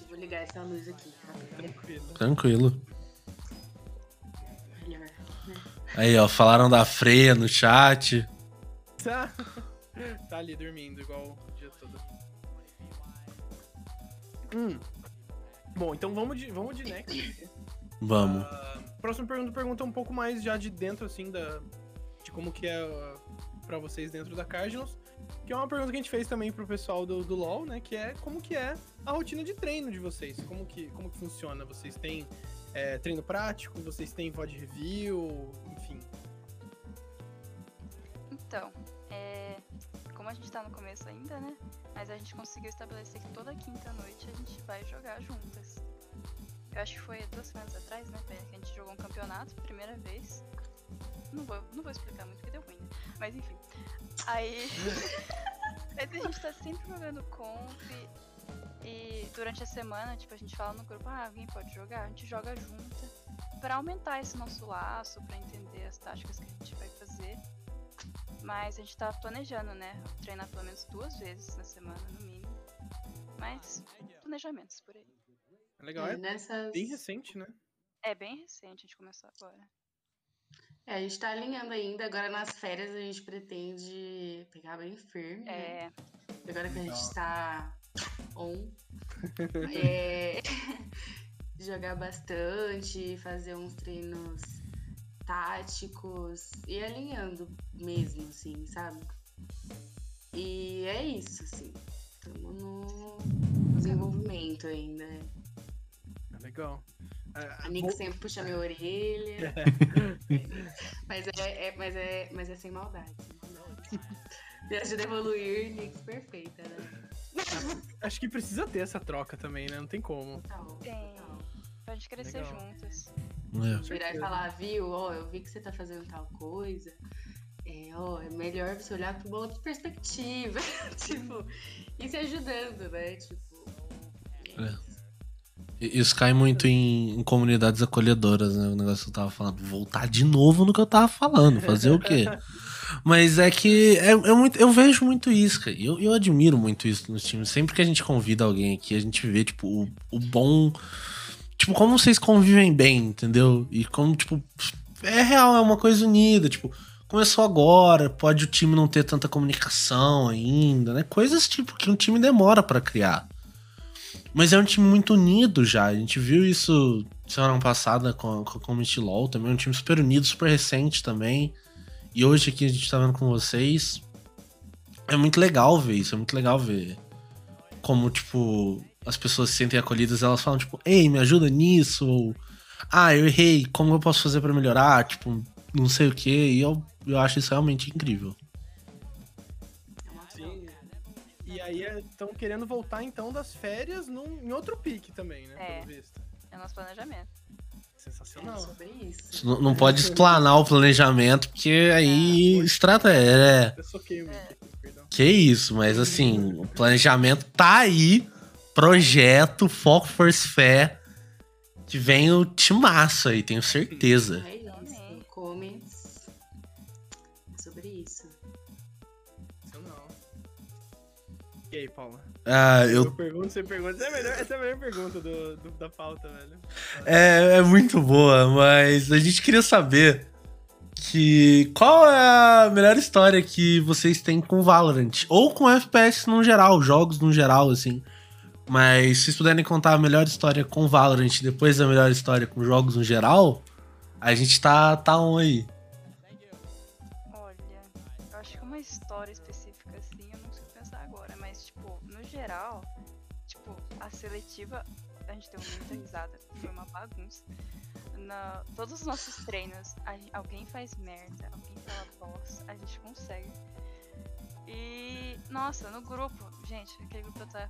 Vou ligar essa luz aqui. Tranquilo. Tranquilo. Melhor. Aí, ó, falaram da freia no chat. Tá. tá ali dormindo igual o dia todo. Hum. Bom, então vamos de, vamos de next. Vamos. Ah, próxima pergunta pergunta um pouco mais já de dentro, assim, da, de como que é uh, pra vocês dentro da Cardinals. Que é uma pergunta que a gente fez também pro pessoal do, do LoL, né? Que é como que é a rotina de treino de vocês? Como que, como que funciona? Vocês têm é, treino prático? Vocês têm VOD review? Enfim. Então, como a gente tá no começo ainda, né? Mas a gente conseguiu estabelecer que toda quinta-noite a gente vai jogar juntas. Eu acho que foi duas semanas atrás, né, Pé, que a gente jogou um campeonato, primeira vez. Não vou, não vou explicar muito porque deu ruim, né? Mas enfim. Aí. Mas a gente tá sempre jogando comp. E durante a semana, tipo, a gente fala no grupo, ah, alguém pode jogar? A gente joga junta. Pra aumentar esse nosso laço, pra entender as táticas que a gente vai fazer. Mas a gente tá planejando, né? Treinar pelo menos duas vezes na semana, no mínimo. Mas planejamentos por aí. É legal, É, é nessas... bem recente, né? É bem recente, a gente começou agora. É, a gente tá alinhando ainda. Agora nas férias a gente pretende pegar bem firme. né? É, Agora que a gente está on. é, jogar bastante, fazer uns treinos táticos e alinhando mesmo, assim, sabe? E é isso, assim. Estamos no desenvolvimento ainda. né? É legal. É, A Nick vou- sempre puxa minha orelha. mas, é, é- mas, é, mas é sem maldade. Sem maldade. Me ajuda a evoluir, Nix perfeita, né? Acho que precisa ter essa troca também, né? Não tem como. Total, Tem. total. pra gente crescer Legal. juntas. É. Virar e falar, viu, ó, eu vi que você tá fazendo tal coisa. É, ó, é melhor você olhar pra uma outra perspectiva. tipo, e se ajudando, né? Tipo. É. Isso cai muito em, em comunidades acolhedoras, né? O negócio que eu tava falando. Voltar de novo no que eu tava falando. Fazer o quê? Mas é que é, é muito, eu vejo muito isso, cara. e Eu, eu admiro muito isso nos times. Sempre que a gente convida alguém aqui, a gente vê, tipo, o, o bom. Tipo, como vocês convivem bem, entendeu? E como, tipo, é real, é uma coisa unida. Tipo, começou agora, pode o time não ter tanta comunicação ainda, né? Coisas, tipo, que um time demora pra criar. Mas é um time muito unido já. A gente viu isso semana passada com, com, com o Community LOL também. É um time super unido, super recente também. E hoje aqui a gente tá vendo com vocês. É muito legal ver isso. É muito legal ver como, tipo, as pessoas se sentem acolhidas. Elas falam, tipo, ei, me ajuda nisso. Ou, ah, eu errei. Como eu posso fazer pra melhorar? Tipo, não sei o que. E eu, eu acho isso realmente incrível. É Sim. E aí estão querendo voltar então das férias num, em outro pique também, né? É. Pelo visto. É o nosso planejamento. É Sensacional. sobre isso. Não, não pode explanar o planejamento, porque aí estratégia. É. Eu soquei o aqui, perdão. Que isso, mas assim, o planejamento tá aí. Projeto, foco, force fé. Que vem o timaço aí, tenho certeza. É isso. É sobre isso. Sensacional. E aí, Paula? Ah, Eu, eu, pergunto, você pergunta. Essa é a melhor, essa é a melhor pergunta do, do- da pauta, velho. é, é muito boa, mas a gente queria saber que qual é a melhor história que vocês têm com Valorant ou com FPS no geral, jogos no geral, assim. Mas se vocês puderem contar a melhor história com Valorant depois a melhor história com jogos no geral, a gente tá tá on aí. Olha, eu acho que uma história específica assim, eu não consigo pensar agora, mas tipo, no geral, tipo, a seletiva, a gente deu muita risada, foi uma bagunça. Na, todos os nossos treinos, a alguém faz merda, alguém fala bosta, a gente consegue. E, nossa, no grupo, gente, aquele grupo tá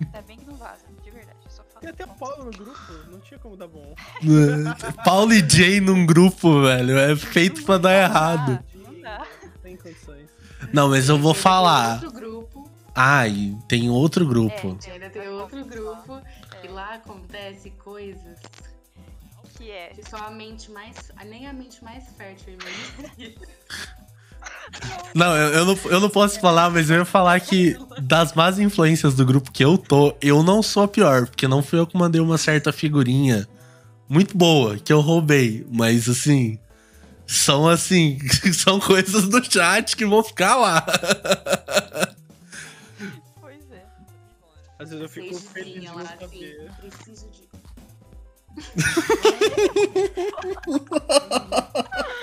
Ainda bem que não vaza, de verdade. Só falo Tem até o. Paulo no grupo, não tinha como dar bom. Paulo e Jay num grupo, velho. É feito pra dar errado. Não dá. Não tem condições. Não, mas eu vou falar. Tem outro grupo. Ai, tem outro grupo. É, Ainda tem outro grupo. E lá acontece coisas Que é. que só a mente mais. Nem a mente mais fértil imagina. Não, eu, eu não, eu não posso falar, mas eu ia falar que das más influências do grupo que eu tô, eu não sou a pior, porque não fui eu que mandei uma certa figurinha muito boa que eu roubei, mas assim, são assim, são coisas do chat que vão ficar lá. Pois é. Às vezes eu fico feliz de não assim. saber. Preciso de.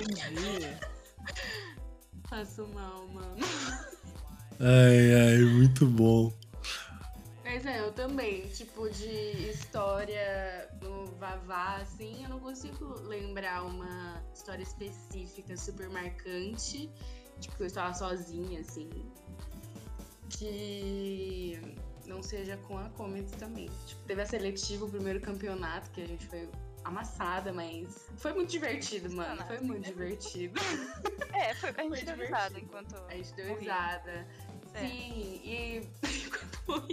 Entendi. Faço mal, mano. Ai, ai, muito bom. Mas é, eu também, tipo, de história no Vavá, assim, eu não consigo lembrar uma história específica super marcante. Tipo, que eu estava sozinha, assim. Que não seja com a Comets também. Tipo, teve a seletiva, o primeiro campeonato, que a gente foi amassada, mas foi muito divertido, mano. Foi muito divertido. É, foi, a Foi gente deu risada enquanto. A gente deu risada. É. Sim, e enquanto todo.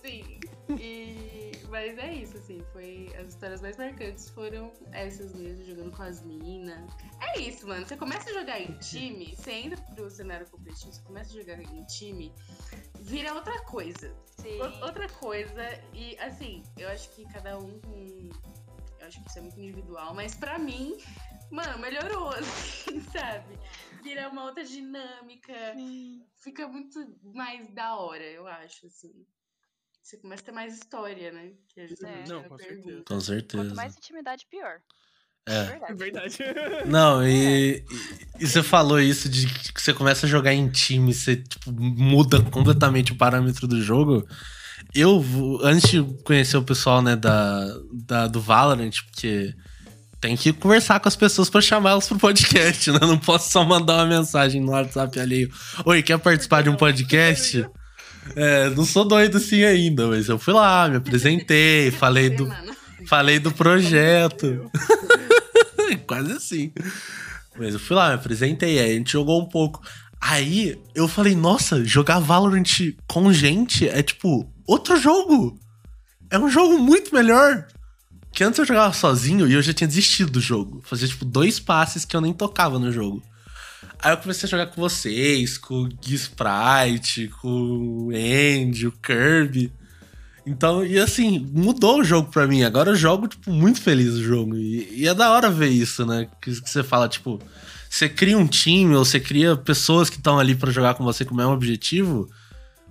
Sim. E... Mas é isso, assim, foi. As histórias mais marcantes foram essas mesmo, jogando com as minas. É isso, mano. Você começa a jogar em time, você entra pro cenário competitivo, você começa a jogar em time, vira outra coisa. Sim. O- Outra coisa, e assim, eu acho que cada um com. Eu acho que isso é muito individual, mas pra mim, mano, melhorou, assim, sabe? Vira uma outra dinâmica fica muito mais da hora, eu acho, assim. Você começa a ter mais história, né? Que a gente É. Não, com pergunta. certeza. Com certeza. Quanto mais intimidade, pior. É. verdade. Verdade. Não, e, e, e você falou isso de que você começa a jogar em time, você tipo, muda completamente o parâmetro do jogo. Eu, antes de conhecer o pessoal, né, da, da, do Valorant, porque tem que conversar com as pessoas pra chamar elas pro podcast, né? Não posso só mandar uma mensagem no WhatsApp alheio. Oi, quer participar de um podcast? É, não sou doido assim ainda, mas eu fui lá, me apresentei, falei do, Falei do projeto. Quase assim. Mas eu fui lá, me apresentei, aí a gente jogou um pouco. Aí eu falei, nossa, jogar Valorant com gente é tipo outro jogo. É um jogo muito melhor. Que antes eu jogava sozinho e eu já tinha desistido do jogo. Fazia tipo dois passes que eu nem tocava no jogo. Aí eu comecei a jogar com vocês, com o Gui Sprite, com o Andy, o Kirby. Então, e assim, mudou o jogo pra mim. Agora eu jogo, tipo, muito feliz o jogo. E, e é da hora ver isso, né? Que, que você fala, tipo, você cria um time ou você cria pessoas que estão ali pra jogar com você com o mesmo objetivo,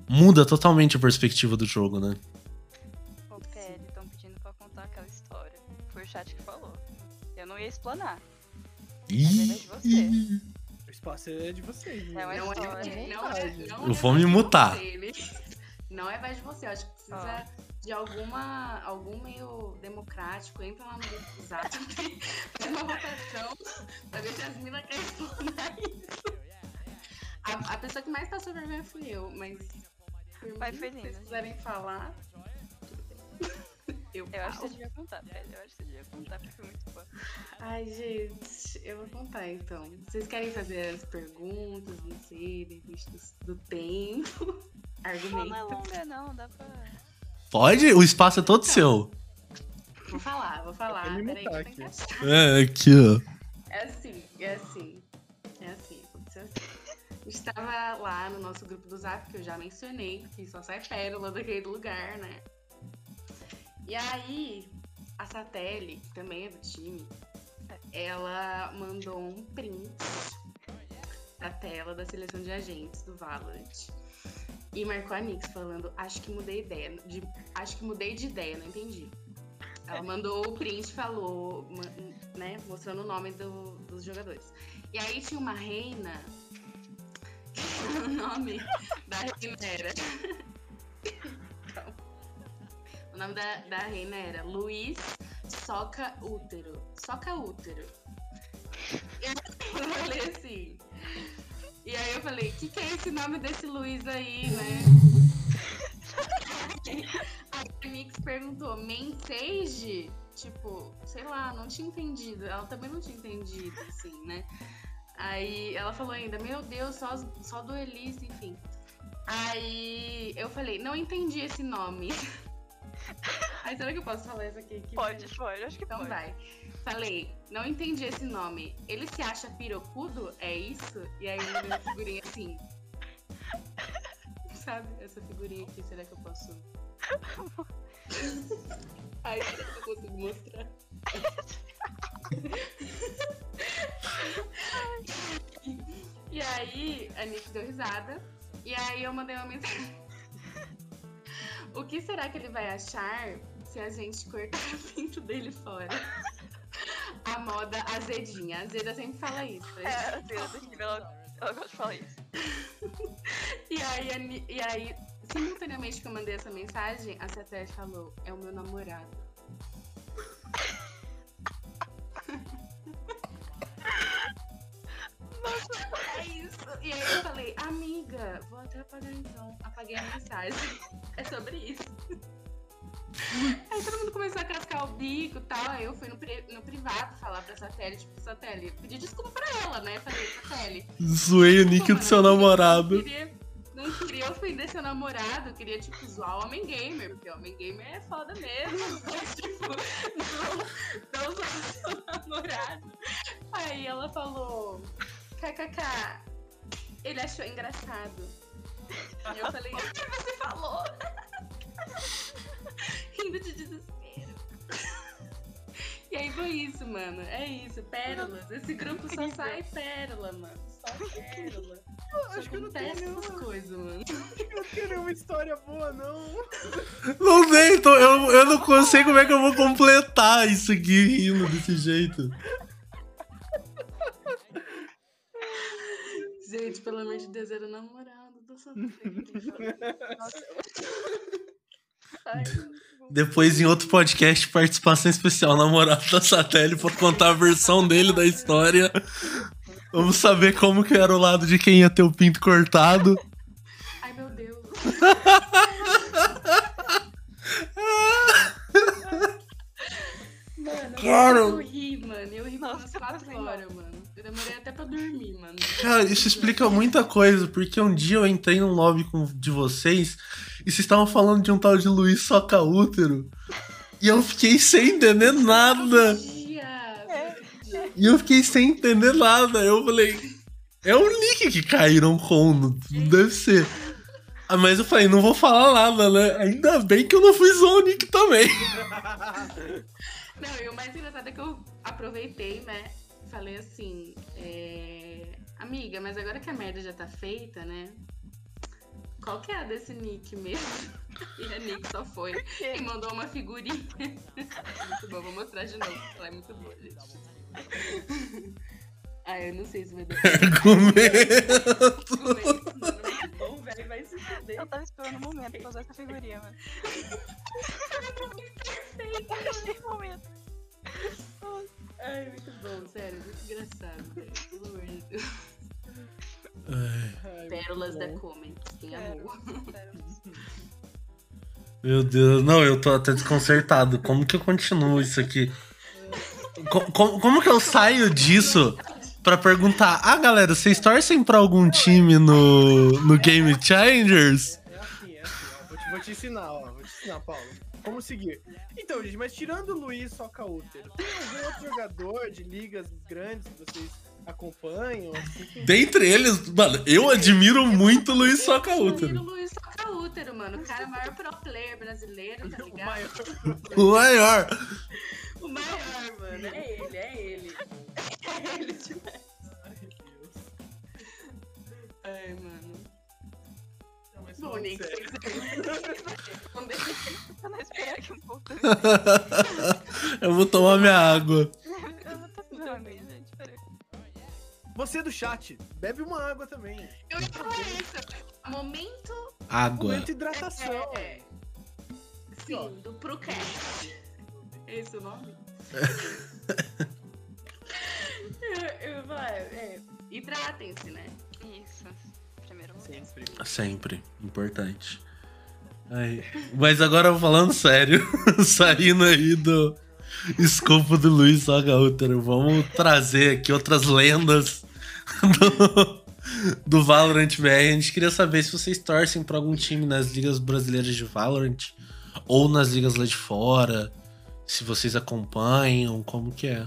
muda totalmente a perspectiva do jogo, né? Ô, PL, estão pedindo pra contar aquela história. Foi o chat que falou. Eu não ia explanar. Ih, espaço é de vocês. É uma né? não é, história. não é, não Eu é vou me de mutar. Não é mais de você, eu acho que precisa Ó. de alguma, algum meio democrático. Entra lá no grupo do Zap, faz uma votação pra ver se as minas querem explorar isso. A, a pessoa que mais passou vergonha fui eu, mas. Vai, foi Se vocês quiserem falar. Eu, Eu acho que você devia contar, PL. Eu acho que você devia contar, porque foi muito bom. Ai, gente, eu vou contar então. Vocês querem fazer as perguntas, não sei, do, do tempo, Não, não é argumento. longa, não. Dá pra. Pode? O espaço é todo seu. Vou falar, vou falar. Peraí, aqui. É, aqui, ó. É assim, é assim. É assim, aconteceu assim. A gente tava lá no nosso grupo do Zap, que eu já mencionei, que só sai pérola daquele lugar, né? E aí, a Satelle, que também é do time, ela mandou um print da tela da seleção de agentes do Valorant. E marcou a Nix falando, acho que mudei ideia. De, acho que mudei de ideia, não entendi. Ela mandou o print falou, né, mostrando o nome do- dos jogadores. E aí tinha uma reina. o nome da reina era. Nome da, da reina era Luiz Soca Útero. Soca Útero. E eu falei assim. E aí eu falei o que, que é esse nome desse Luiz aí, né? a Mix perguntou, Mensage? Tipo, sei lá, não tinha entendido. Ela também não tinha entendido, assim, né? Aí ela falou ainda, meu Deus, só, só duelista, enfim. Aí eu falei, não entendi esse nome. Aí será que eu posso falar isso aqui? Que Pode, pode, acho que então pode. vai. Falei, não entendi esse nome. Ele se acha pirocudo? É isso? E aí eu mandei uma figurinha assim. Sabe? Essa figurinha aqui, será que eu posso. Ai, será que eu consigo mostrar? e aí, a Nick deu risada. E aí eu mandei uma mensagem. O que será que ele vai achar se a gente cortar o pinto dele fora? A moda azedinha. A Azeda sempre fala isso. É, a Zena daqui, ela, ela gosta de falar isso. E aí, e aí, simultaneamente que eu mandei essa mensagem, a Ceté falou, é o meu namorado. É isso. E aí eu falei, amiga, vou até apagar então. Apaguei a mensagem. É sobre isso. Aí todo mundo começou a cascar o bico e tal. Aí eu fui no, pri- no privado falar pra Satélite, tipo, Satélite, pedi desculpa pra ela, né? Falei, Satélite, Zoei o nick do seu namorado. não queria, não queria ofender seu namorado, queria, tipo, zoar o homem gamer, porque o homem gamer é foda mesmo. Mas, tipo, não, não zoar seu namorado. Aí ela falou, kkk, ele achou engraçado. E eu falei, o que você falou? Rindo de desespero. E aí foi isso, mano. É isso, pérolas. Esse grupo só sai pérola, mano. Só pérola. Acho que eu não tenho nenhuma, coisas, mano. eu não tenho nenhuma história boa, não. Não sei, então eu, eu não sei como é que eu vou completar isso aqui rindo desse jeito. Gente, pelo amor de Deus, era o namorado do Satélite. Ai, Depois, em outro podcast, participação especial, namorado da satélite, pra contar a versão dele da história. Vamos saber como que era o lado de quem ia ter o pinto cortado. Ai, meu Deus. Mano, Cara. eu ri, mano. Eu ri Nossa, eu 4 passei mal. horas, mano. Demorei até pra dormir, mano. Cara, isso explica muita coisa, porque um dia eu entrei num lobby com, de vocês e vocês estavam falando de um tal de Luiz Soca Útero. E eu fiquei sem entender nada. Dia. E eu fiquei sem entender nada. Eu falei, é o Nick que caíram com, não deve ser. Ah, mas eu falei, não vou falar nada, né? Ainda bem que eu não fui zoar o Nick também. Não, e o mais engraçado é que eu aproveitei, né? Falei assim, é... amiga, mas agora que a merda já tá feita, né? Qual que é a desse Nick mesmo? E a Nick só foi e mandou uma figurinha. muito bom, vou mostrar de novo. Ela é muito boa, gente. ah, eu não sei se vai dar Argumento. bom, velho. Vai se fuder. Eu tava esperando o momento pra usar essa figurinha, mano. Achei o momento. Ai, muito bom, sério. Muito engraçado, velho. Pelo amor de Deus. Ai, Pérolas da. Comen. Quem amou. Meu Deus, não, eu tô até desconcertado. Como que eu continuo isso aqui? Co- como, como que eu saio disso pra perguntar? Ah, galera, vocês torcem pra algum time no, no Game Changers? É assim, é assim, ó. Vou te, vou te ensinar, ó. Vou te ensinar, Paulo. Como seguir. Então, gente, mas tirando o Luiz Soca Útero, tem algum outro jogador de ligas grandes que vocês acompanham? Assim? Dentre eles, mano, eu admiro muito o Luiz Soca Eu admiro Útero. o Luiz Soca Útero, mano. O cara é o maior pro player brasileiro, tá O ligado? maior. O maior. O maior, mano. É ele, é ele. É ele demais. Ai, Deus. Não. Eu não esperar aqui um pouco. eu vou tomar minha água. Eu vou gente. Peraí. Você do chat, bebe uma água também. Eu ia falar isso. Momento. Água. Momento hidratação. É, sim, do Procast. É esse o nome? eu, eu ia falar, é. Hidratem-se, né? Isso. Primeiro momento. Sempre. Sempre. Importante. Ai, Mas agora falando sério, saindo aí do escopo do Luiz Sagaútero, vamos trazer aqui outras lendas do, do Valorant BR. A gente queria saber se vocês torcem pra algum time nas ligas brasileiras de Valorant ou nas ligas lá de fora, se vocês acompanham, como que é?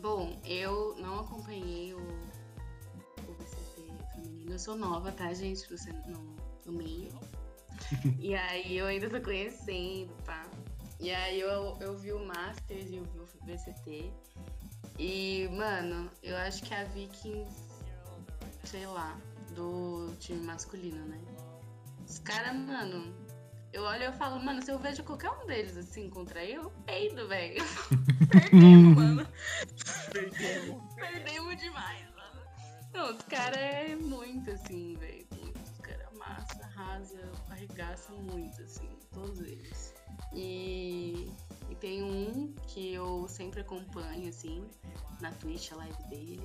Bom, eu não acompanhei o, o VCT feminino. Eu sou nova, tá, gente? No, no meio. e aí eu ainda tô conhecendo, tá? E aí eu, eu vi o Masters e eu vi o VCT. E, mano, eu acho que a Vikings, sei lá, do time masculino, né? Os caras, mano, eu olho e eu falo, mano, se eu vejo qualquer um deles assim contra eu, eu peido, velho. Perdemos, mano. Perdemos. Perdemos demais, mano. Não, os caras é muito assim, velho. Os caras massa, arrasa, arregaçam muito, assim, todos eles. E tem um que eu sempre acompanho, assim, na Twitch, a live dele,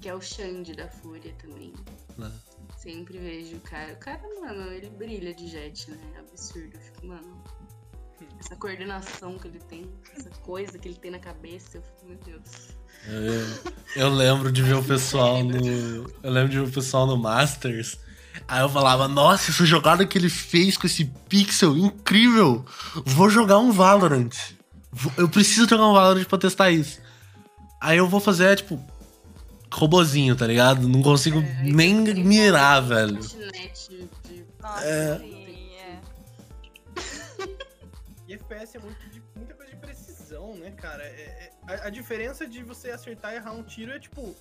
que é o Xande da Fúria também. Né? Sempre vejo o cara. O cara, mano, ele brilha de jet, né? Absurdo. Eu fico, mano. Essa coordenação que ele tem, essa coisa que ele tem na cabeça, eu fico, meu Deus. Eu, eu lembro de ver o pessoal no. Eu lembro de ver o pessoal no Masters. Aí eu falava, nossa, essa jogada que ele fez com esse pixel, incrível! Vou jogar um Valorant. Eu preciso jogar um Valorant pra testar isso. Aí eu vou fazer, tipo, robozinho, tá ligado? Não consigo É, nem mirar, velho. de- Nossa, É. sim, é. E FPS é muito de- muita coisa de precisão, né, cara? É- é- a, a diferença de você acertar e errar um tiro é, tipo,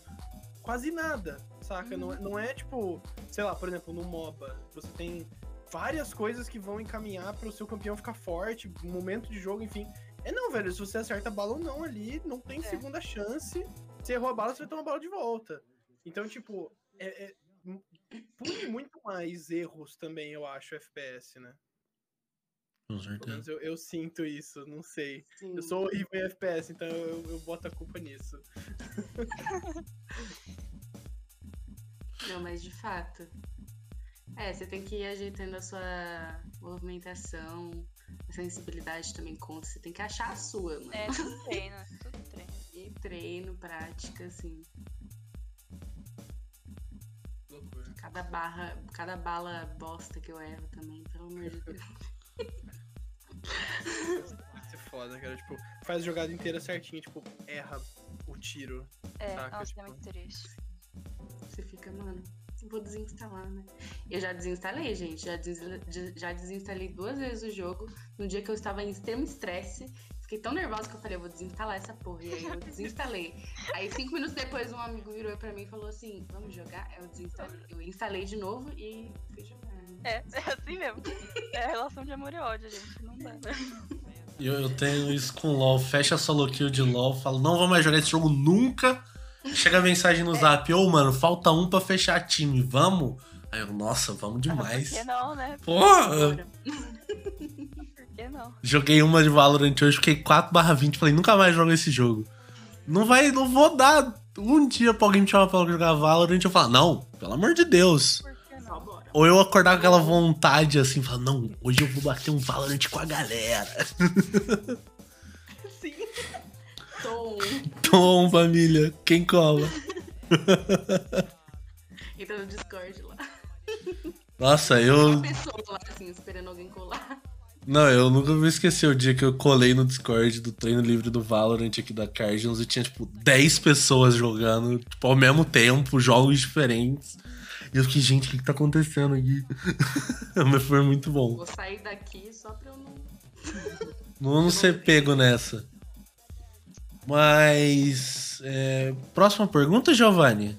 quase nada, saca? Não, é- não é, tipo, sei lá, por exemplo, no MOBA, você tem várias coisas que vão encaminhar para o seu campeão ficar forte, momento de jogo, enfim. É não, velho, se você acerta a bala ou não ali, não tem É. segunda chance. Se errou a bala, você vai tomar a bala de volta. Então, tipo, é, é, pune muito mais erros também, eu acho, FPS, né? Com certeza. eu, eu sinto isso, não sei. Sim. Eu sou horrível em FPS, então eu, eu boto a culpa nisso. Não, mas de fato. É, você tem que ir ajeitando a sua movimentação, a sensibilidade também conta. Você tem que achar a sua, mano. É, tudo treino, tudo treino. E treino, prática, assim. Loucura. Cada barra, cada bala bosta que eu erro também, pelo amor de Deus. Vai ser foda, cara. Tipo, faz a jogada inteira certinho, tipo, erra o tiro. É, Saca, nossa, tipo- é muito triste. Você fica, mano, vou desinstalar, né? Eu já desinstalei, gente. Já, des- já desinstalei duas vezes o jogo. No dia que eu estava em extremo estresse. Fiquei tão nervosa que eu falei, eu vou desinstalar essa porra. E aí eu desinstalei. Aí cinco minutos depois um amigo virou pra mim e falou assim, vamos jogar? Eu desinstalei. Eu instalei de novo e fui jogar. É, é assim mesmo. É a relação de amor e ódio, gente. Não dá. E Eu, eu tenho isso com LOL. Fecha a solo kill de LOL. Falo, não vou mais jogar esse jogo nunca. Chega a mensagem no zap. Ô, mano, falta um pra fechar time. Vamos? Aí eu, nossa, vamos demais. Por que não, né? Porra! Por que não? Joguei uma de Valorant hoje, fiquei 4 20. Falei, nunca mais jogo esse jogo. Não vai, não vou dar um dia pra alguém me chamar pra jogar Valorant. Eu falo, não, pelo amor de Deus. Por que não? Ou eu acordar com aquela vontade assim, falar, não, hoje eu vou bater um Valorant com a galera. Tom. Tom, família, quem cola? Entra no Discord lá. Nossa, eu. Uma pessoa lá, assim, esperando alguém colar. Não, eu nunca vou esquecer o dia que eu colei no Discord do treino livre do Valorant aqui da Cardinals e tinha, tipo, 10 pessoas jogando, tipo, ao mesmo tempo, jogos diferentes. E eu fiquei, gente, o que, que tá acontecendo aqui? Mas foi muito bom. Vou sair daqui só pra eu não. Não não ser pego nessa. Mas. é, próxima pergunta, Giovanni.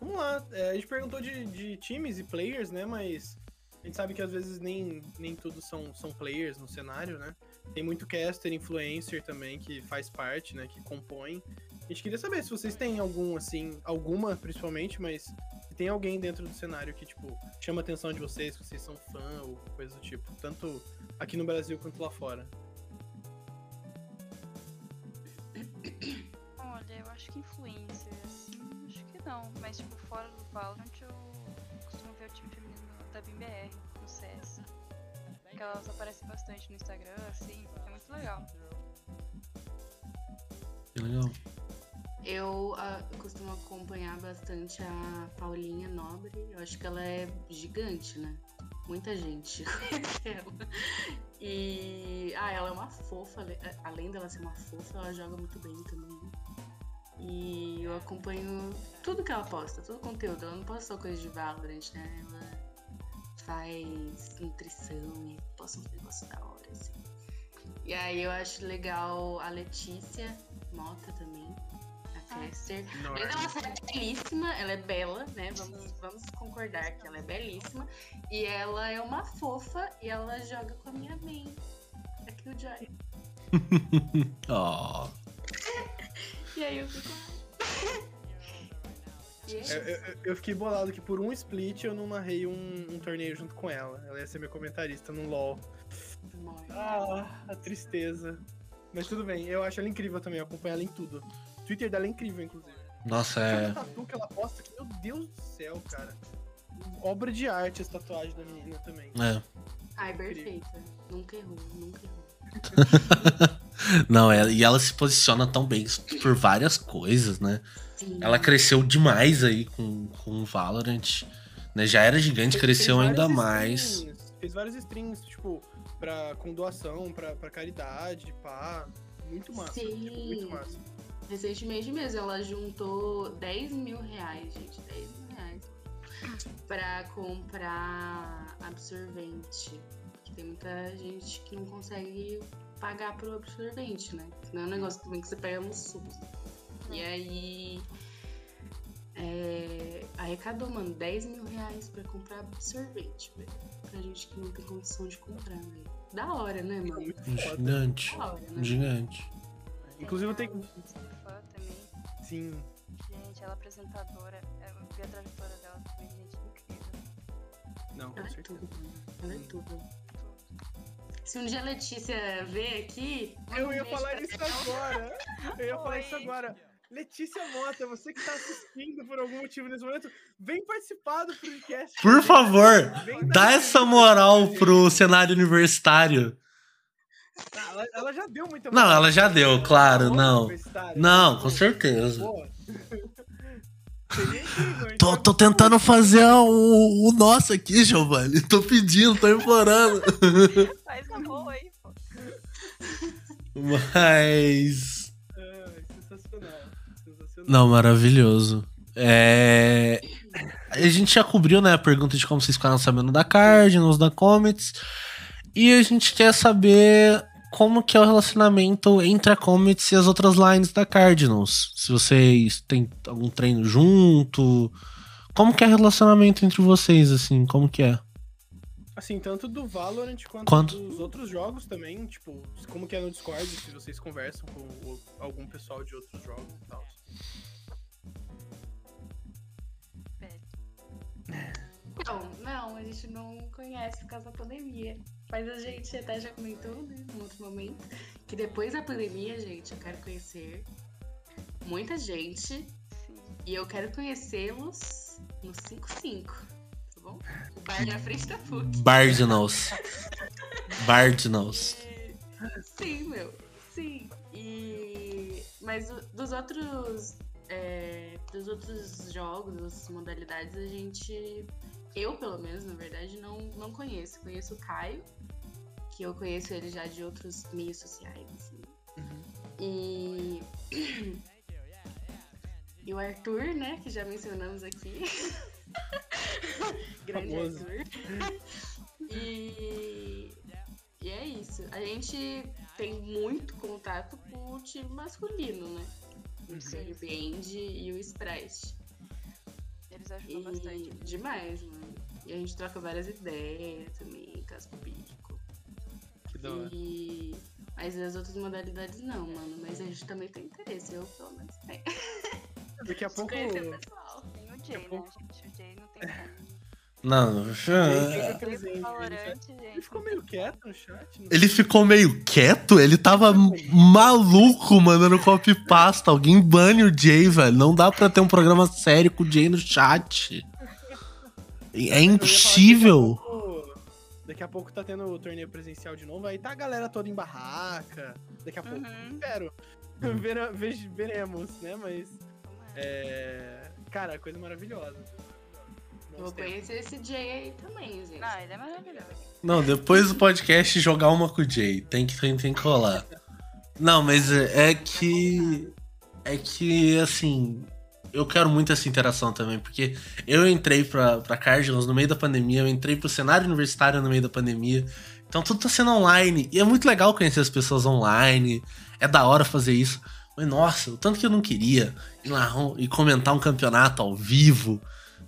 Vamos lá. é, a gente perguntou de, de times e players, né? Mas a gente sabe que às vezes nem, nem tudo são, são players no cenário, né? Tem muito caster, influencer também que faz parte, né? Que compõe. A gente queria saber se vocês têm algum, assim, alguma principalmente, mas tem alguém dentro do cenário que, tipo, chama a atenção de vocês, que vocês são fã ou coisa do tipo, tanto aqui no Brasil quanto lá fora. Olha, eu acho que influencer, assim, acho que não. Mas, tipo, fora do Valorant, eu costumo ver o time feminino da BBR, no CS. Que elas aparecem bastante no Instagram, assim, é muito legal. Que legal. Eu ah, costumo acompanhar bastante a Paulinha Nobre. Eu acho que ela é gigante, né? Muita gente conhece ela. E. Ah, ela é uma fofa. ale- Além dela ser uma fofa, ela joga muito bem também. E eu acompanho tudo que ela posta, todo o conteúdo. Ela não posta só coisa de Valorant, né? Ela faz nutrição e posta uns negócios da hora, assim. E aí eu acho legal a Letícia Mota também, a caster. Além dela ser belíssima, ela é bela, né? Vamos, vamos concordar que ela é belíssima. E ela é uma fofa e ela joga com a minha main. A Killjoy. Ó. E aí eu fico. É Eu, eu- eu fiquei bolado que por um split eu não narrei um, um torneio junto com ela. Ela ia ser minha comentarista no LoL. Ah, a tristeza. Mas tudo bem, eu acho ela incrível também, eu acompanho ela em tudo. O Twitter dela é incrível, inclusive. Nossa, é. tatu que ela posta, que, meu Deus do céu, cara. Obra de arte as tatuagens da menina também. é. Ai, perfeita. Nunca errou, nunca errou. Não, é, e ela se posiciona tão bem por várias coisas, né? Sim. Ela cresceu demais aí com, com o Valorant. Né? Já era gigante, cresceu Fez ainda mais. Fez vários streams, tipo, pra, com doação, pra, pra caridade, pá. Muito massa. Sim. Tipo, muito massa. Recentemente mesmo, ela juntou 10 mil reais, gente. 10 mil reais. Pra comprar absorvente. Porque tem muita gente que não consegue pagar pro absorvente, né? Não é um negócio também que você pega no SUS. E aí. é, arrecadou, mano, 10 mil reais pra comprar absorvente, velho. Pra gente que não tem condição de comprar, velho. Da hora, né, mano? Gigante. Da hora, né? Gigante. Inclusive eu tenho. Sou fã também. Sim. Gente, ela é apresentadora, eu vi a trajetória dela também, gente, incrível. Não, com Ela é certeza. tudo, mano. Ela é tudo. Se um dia a Letícia ver aqui. Eu ia falar isso ela. agora. Eu ia falar Oi. isso agora. Letícia Mota, você que tá assistindo por algum motivo nesse momento, vem participar do podcast. Por favor, dá essa moral pro cenário universitário. Ah, Ela, ela já deu muita Não, ela já deu, claro, não. Não, com certeza. Incrível, Tô, então. tô tentando fazer o, o nosso aqui, Giovanni. Tô pedindo, tô implorando. Faz uma boa aí, pô. Mas. Sensacional. Sensacional. Não, maravilhoso. É. A gente já cobriu, né, a pergunta de como vocês ficaram sabendo da Cardinals, da Comets. E a gente quer saber como que é o relacionamento entre a Comets e as outras lines da Cardinals. Se vocês têm algum treino junto. Como que é o relacionamento entre vocês, assim? Como que é? Assim, tanto do Valorant quanto Quanto? dos outros jogos também, tipo, como que é no Discord, se vocês conversam com algum pessoal de outros jogos e tal. Não, não, a gente não conhece por causa da pandemia. Mas a gente até já comentou, né, num outro momento, que depois da pandemia, gente, eu quero conhecer muita gente Sim. e eu quero conhecê-los no 5-5, tá bom? O bar na frente da PUC. Bardinals. Bardinals. Sim, meu. Sim. E. Mas dos outros. é, dos outros jogos, das outras modalidades, a gente. Eu, pelo menos, na verdade, não, não conheço. Conheço o Caio, que eu conheço ele já de outros meios sociais, assim. E. E o Arthur, né? Que já mencionamos aqui. Grande Famoso. Arthur. E. E é isso. A gente tem muito contato com o time masculino, né? O Sunny Band e o Sprite. Eles ajudam E bastante. demais, mano. E a gente troca várias ideias também, caso pico. Que da hora. E... Mas as outras modalidades não, mano. Mas a gente também tem interesse, eu pelo menos tenho. Daqui a pouco. Tem o Jay, né, gente? O Jay não tem como. Não. Ele ficou meio quieto no chat. não Ele ficou meio quieto, ele tava maluco mandando copy pasta. Alguém bane o Jay, velho. Não dá pra ter um programa sério com o Jay no chat. É impossível. Daqui a, pouco, tá tendo o torneio presencial de novo, aí tá a galera toda em barraca. Daqui a pouco, Uhum. espero. Vera- vej- veremos, né? Mas. É. Cara, coisa maravilhosa. Bons Vou conhecer esse Jay aí também, gente. Não, ele é maravilhoso. Não, depois do podcast jogar uma com o Jay. Tem que, tem, tem que rolar. Não, mas é é que. É que, assim. Eu quero muito essa interação também, porque eu entrei pra, pra Cardinals no meio da pandemia, eu entrei pro cenário universitário no meio da pandemia. Então tudo tá sendo online. E é muito legal conhecer as pessoas online. É da hora fazer isso. Mas nossa, o tanto que eu não queria ir lá e comentar um campeonato ao vivo,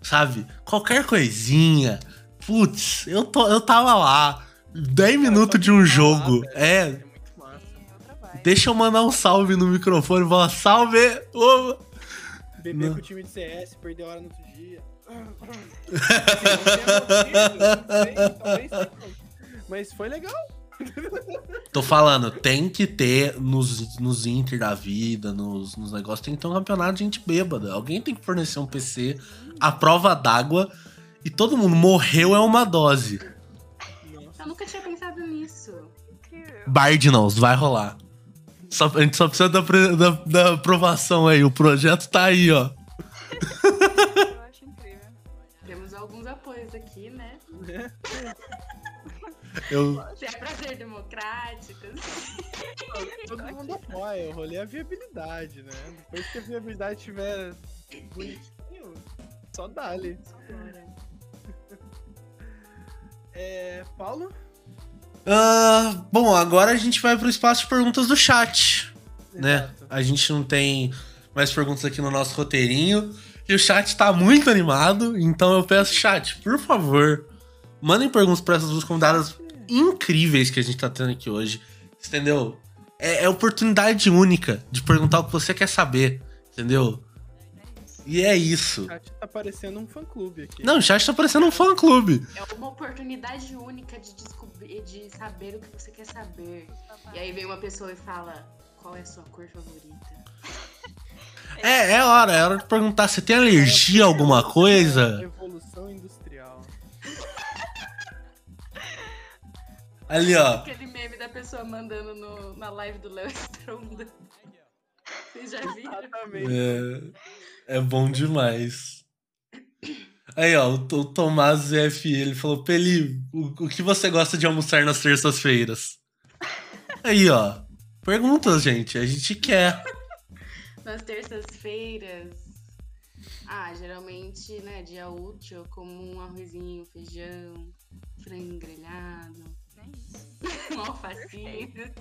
sabe? Qualquer coisinha. Putz, eu, tô, eu tava lá. 10 minutos de um jogo. É, É muito massa. Tem outra vibe. deixa eu mandar um salve no microfone e falar: salve! Ô! Beber Não. com o time de CS, perder hora no outro dia. Assim, não sei, talvez sim, Mas foi legal. Tô falando, tem que ter nos, nos Inter da vida, nos, nos negócios, tem que ter um campeonato de gente bêbada. Alguém tem que fornecer um PC à prova d'água e todo mundo morreu é uma dose. Nossa. Eu nunca tinha pensado nisso. Incrível. Bardinals, vai rolar. Só- a gente só precisa da, da, da aprovação aí. O projeto tá aí, ó. Eu acho incrível. Temos alguns apoios aqui, né? Eu, Se é pra ser democráticos. Todo mundo apoia, o rolê é a viabilidade, né? Depois que a viabilidade estiver bonitinho, só dá-lhe. É. Paulo? Ah, bom, agora a gente vai pro espaço de perguntas do chat, né? Exato. A gente não tem mais perguntas aqui no nosso roteirinho. E o chat tá muito animado, então eu peço, chat, por favor, mandem perguntas pra essas duas convidadas incríveis que a gente tá tendo aqui hoje. Entendeu? É, é oportunidade única de perguntar o que você quer saber, entendeu? E é isso. O chat tá parecendo um fã-clube aqui. Não, o chat tá parecendo um fã clube. É uma oportunidade única de descobrir, de saber o que você quer saber. E aí vem uma pessoa e fala: qual é a sua cor favorita? É, é hora, é hora de perguntar se tem alergia a alguma coisa. Ali, ó. Aquele meme da pessoa mandando no- na live do Léo Stronda. Vocês já viram? É, é bom demais. Aí, ó, o, o Tomás ZF, ele falou, Peli, o, o que você gosta de almoçar nas terças-feiras? Aí, ó. Perguntas, gente. A gente quer. Nas terças-feiras. Ah, geralmente, né, dia útil, eu como um arrozinho, feijão, frango grelhado, É isso. alfacinho.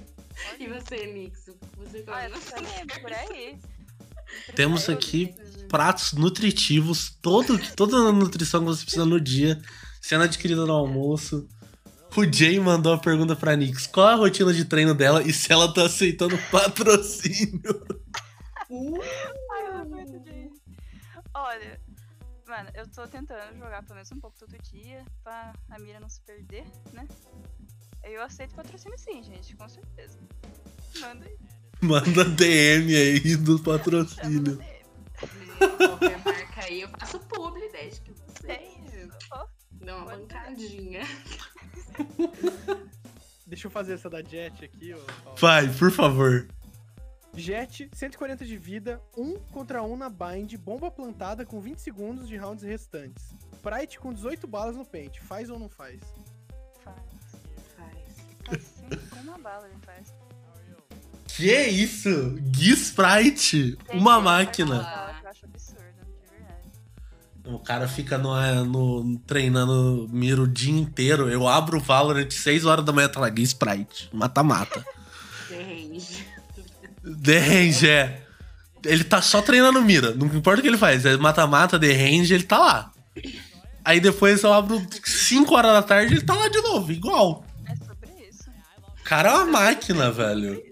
E você, Nixo? Você Ah, eu come? também, por aí. Temos aqui pratos nutritivos, todo, toda a nutrição que você precisa no dia, sendo adquirida no almoço. O Jay mandou a pergunta pra Nix: qual é a rotina de treino dela e se ela tá aceitando patrocínio? Ai, eu não aguento de... Olha, mano, eu tô tentando jogar pelo menos um pouco todo dia pra a mira não se perder, né? Eu aceito patrocínio sim, gente, com certeza. Manda aí. Manda DM aí do patrocínio. DM. Qualquer marca aí, eu faço publi desde que você Tem, ó. dá uma bancadinha. Deixa eu fazer essa da Jet aqui, ó. Vai, por favor. Jet, 140 de vida, 1 contra 1 na bind, bomba plantada com 20 segundos de rounds restantes. Sprite com 18 balas no pente, faz ou não? Faz. Uma bala ele faz. Que isso? Gui Sprite, uma máquina. eu acho absurdo, de verdade. O cara fica no, é, no- treinando mira o dia inteiro. Eu abro o Valorant 6 horas da manhã, tá lá, Gui Sprite. Mata-mata. The range. The Range, é. Ele tá só treinando mira. Não importa o que ele faz. É mata-mata, The Range, ele tá lá. Aí depois eu abro 5 horas da tarde ele tá lá de novo, igual. Cara é uma máquina, velho.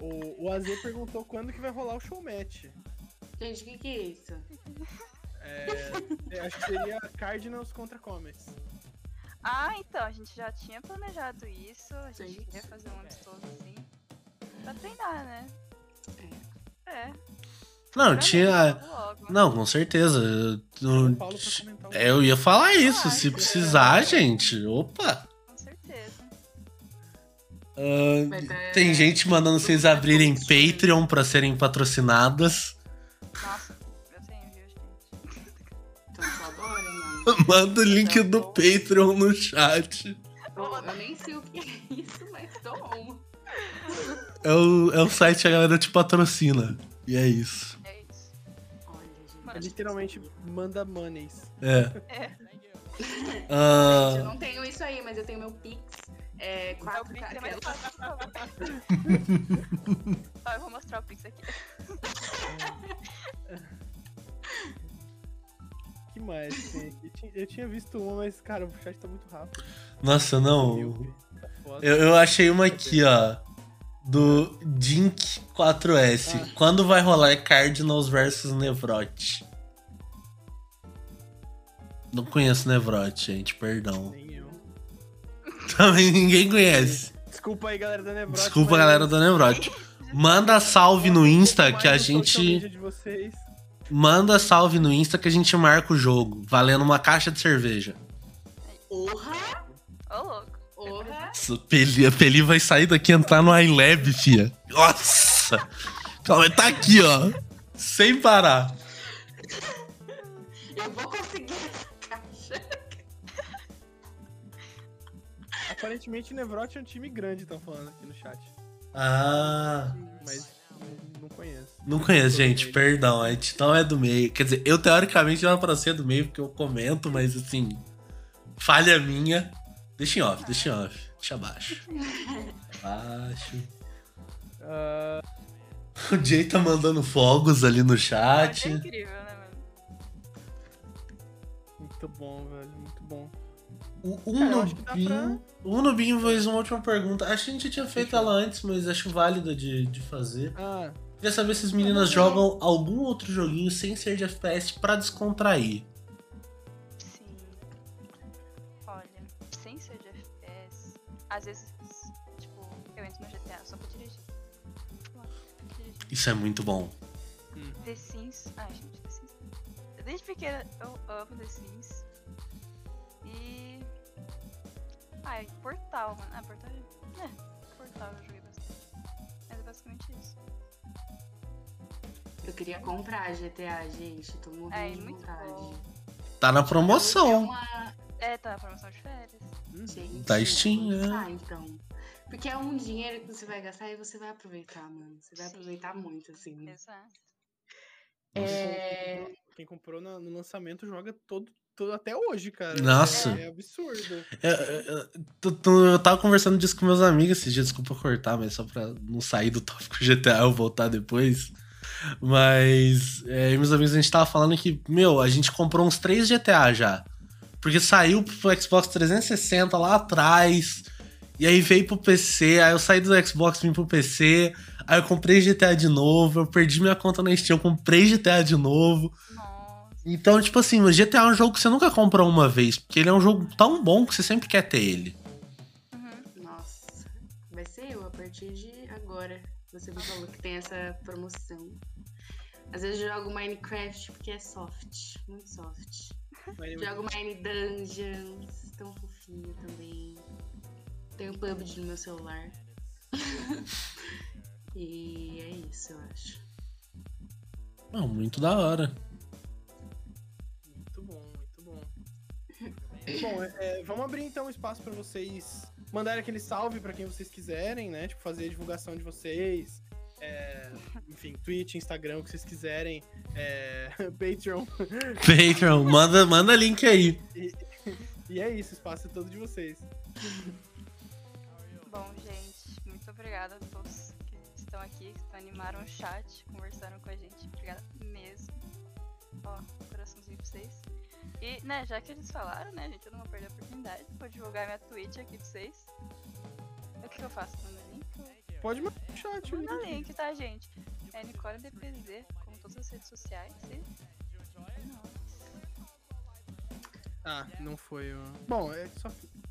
O, o AZ perguntou quando que vai rolar o show match. Gente, o que, que é isso? É, eu acho que seria Cardinals contra Comets. Ah, então, a gente já tinha planejado isso. A gente Sim. queria fazer um amistoso assim. Pra treinar, né? É. Não, Pra tinha. Não, com certeza. Eu, eu- é, ia falar isso. Ah, Se então. precisar, gente. Opa! Ter- tem gente mandando vocês abrirem Patreon pra serem patrocinadas. Nossa, eu tenho, viu, gente? Então mano. Manda o link do Patreon no chat. Eu, eu nem sei o que é isso, mas tô on. É o, é o site que a galera te patrocina. E é isso. É isso. Olha, gente. É literalmente manda monies. É. É. Ah, Eu não tenho isso aí, mas eu tenho meu Pix. É, É o quatro Pix é mais fácil. Ó, eu vou mostrar o Pix aqui. que mais que tem aqui? Tinha- Eu tinha visto uma, mas, cara, o chat tá muito rápido. nossa, não. Tá foda. Eu, eu achei uma aqui, ó. Do Dink 4S. Ah. Quando vai rolar Cardinals versus Nevrote? Não conheço Nevrote, gente, perdão. Nem eu. Também ninguém conhece. Desculpa aí, galera da Nevrote. Desculpa, mas galera da Nevrote. Manda salve no Insta que a gente. Manda salve no Insta que a gente marca o jogo, valendo uma caixa de cerveja. Orra! Ô, louco. Orra! Nossa, Peli, a Peli vai sair daqui e entrar no iLab, fia. Nossa! Vai tá aqui, ó. Sem parar. Eu vou Aparentemente, Nevrote é um time grande, estão falando aqui no chat. Ah. Mas não- não conheço. Não conheço, gente, perdão. A gente não é do meio. Quer dizer, eu teoricamente era pra ser do meio porque eu comento, mas assim. Falha minha. Deixa em off, deixa em off. Deixa abaixo. Abaixo. Ah, O Jay tá mandando fogos ali no É chat. incrível, né, mano? muito bom, velho. O Unubinho. O Unubinho fez uma última pergunta. Acho que a gente já tinha feito ela antes, mas acho válida de, de fazer. Ah, Queria saber se as meninas jogam algum outro joguinho sem ser de FPS pra descontrair. Sim. Olha, sem ser de FPS, às vezes, tipo, eu entro no GTA só pra dirigir. Isso é muito bom. The Sims. Ai, gente, The Sims. Desde pequena eu amo The Sims. Ai, Portal, mano. Ah, Portal. É, Portal eu joguei bastante. Mas é basicamente isso. Eu queria comprar GTA, gente. Tô morrendo É, de muito vontade. bom. Tá na É promoção. uma... É, tá na promoção de férias. Gente, Tá Steam, né? Ah, então. Porque é um dinheiro que você vai gastar e você vai aproveitar, mano. Você vai Sim. aproveitar muito, assim. Exato. É... quem comprou no lançamento joga todo até hoje, cara. Nossa. É, é absurdo. Eu, eu- eu- eu tava conversando disso com meus amigos esses dias, desculpa cortar, mas só pra não sair do tópico GTA eu voltar depois. Mas é, meus amigos, a gente tava falando que, meu, a gente comprou uns três GTA já. Porque saiu pro Xbox 360 lá atrás. E aí veio pro PC, aí eu saí do Xbox, vim pro PC. Aí eu comprei GTA de novo, eu perdi minha conta na Steam, eu comprei GTA de novo. Nossa. Então, tipo assim, o GTA é um jogo que você nunca compra uma vez, porque ele é um jogo tão bom que você sempre quer ter ele. Uhum. Nossa. Vai ser eu a partir de agora. Você me falou que tem essa promoção. Às vezes eu jogo Minecraft porque é soft. Muito soft. Jogo Mine Dungeons. Tão fofinho também. Tenho PUBG no meu celular. e é isso, eu acho. Não, muito da hora. Bom, é, é, vamos abrir então um espaço pra vocês mandarem aquele salve pra quem vocês quiserem, né? Tipo, fazer a divulgação de vocês. é, enfim, Twitch, Instagram, o que vocês quiserem. é, Patreon. Patreon, manda, manda link aí. E é isso, o espaço é todo de vocês. Bom, gente, muito obrigada a todos que estão aqui, que animaram o chat, conversaram com a gente. Obrigada mesmo. Ó, coraçãozinho pra vocês. E, né, já que eles falaram, né, gente, eu não vou perder a oportunidade. Vou divulgar minha Twitch aqui pra vocês. O que, que eu faço? Manda link? Pode mandar no chat. Manda link. link, tá, gente? É Nicole DPZ, como todas as redes sociais. E... Ah, não foi o. Bom, é só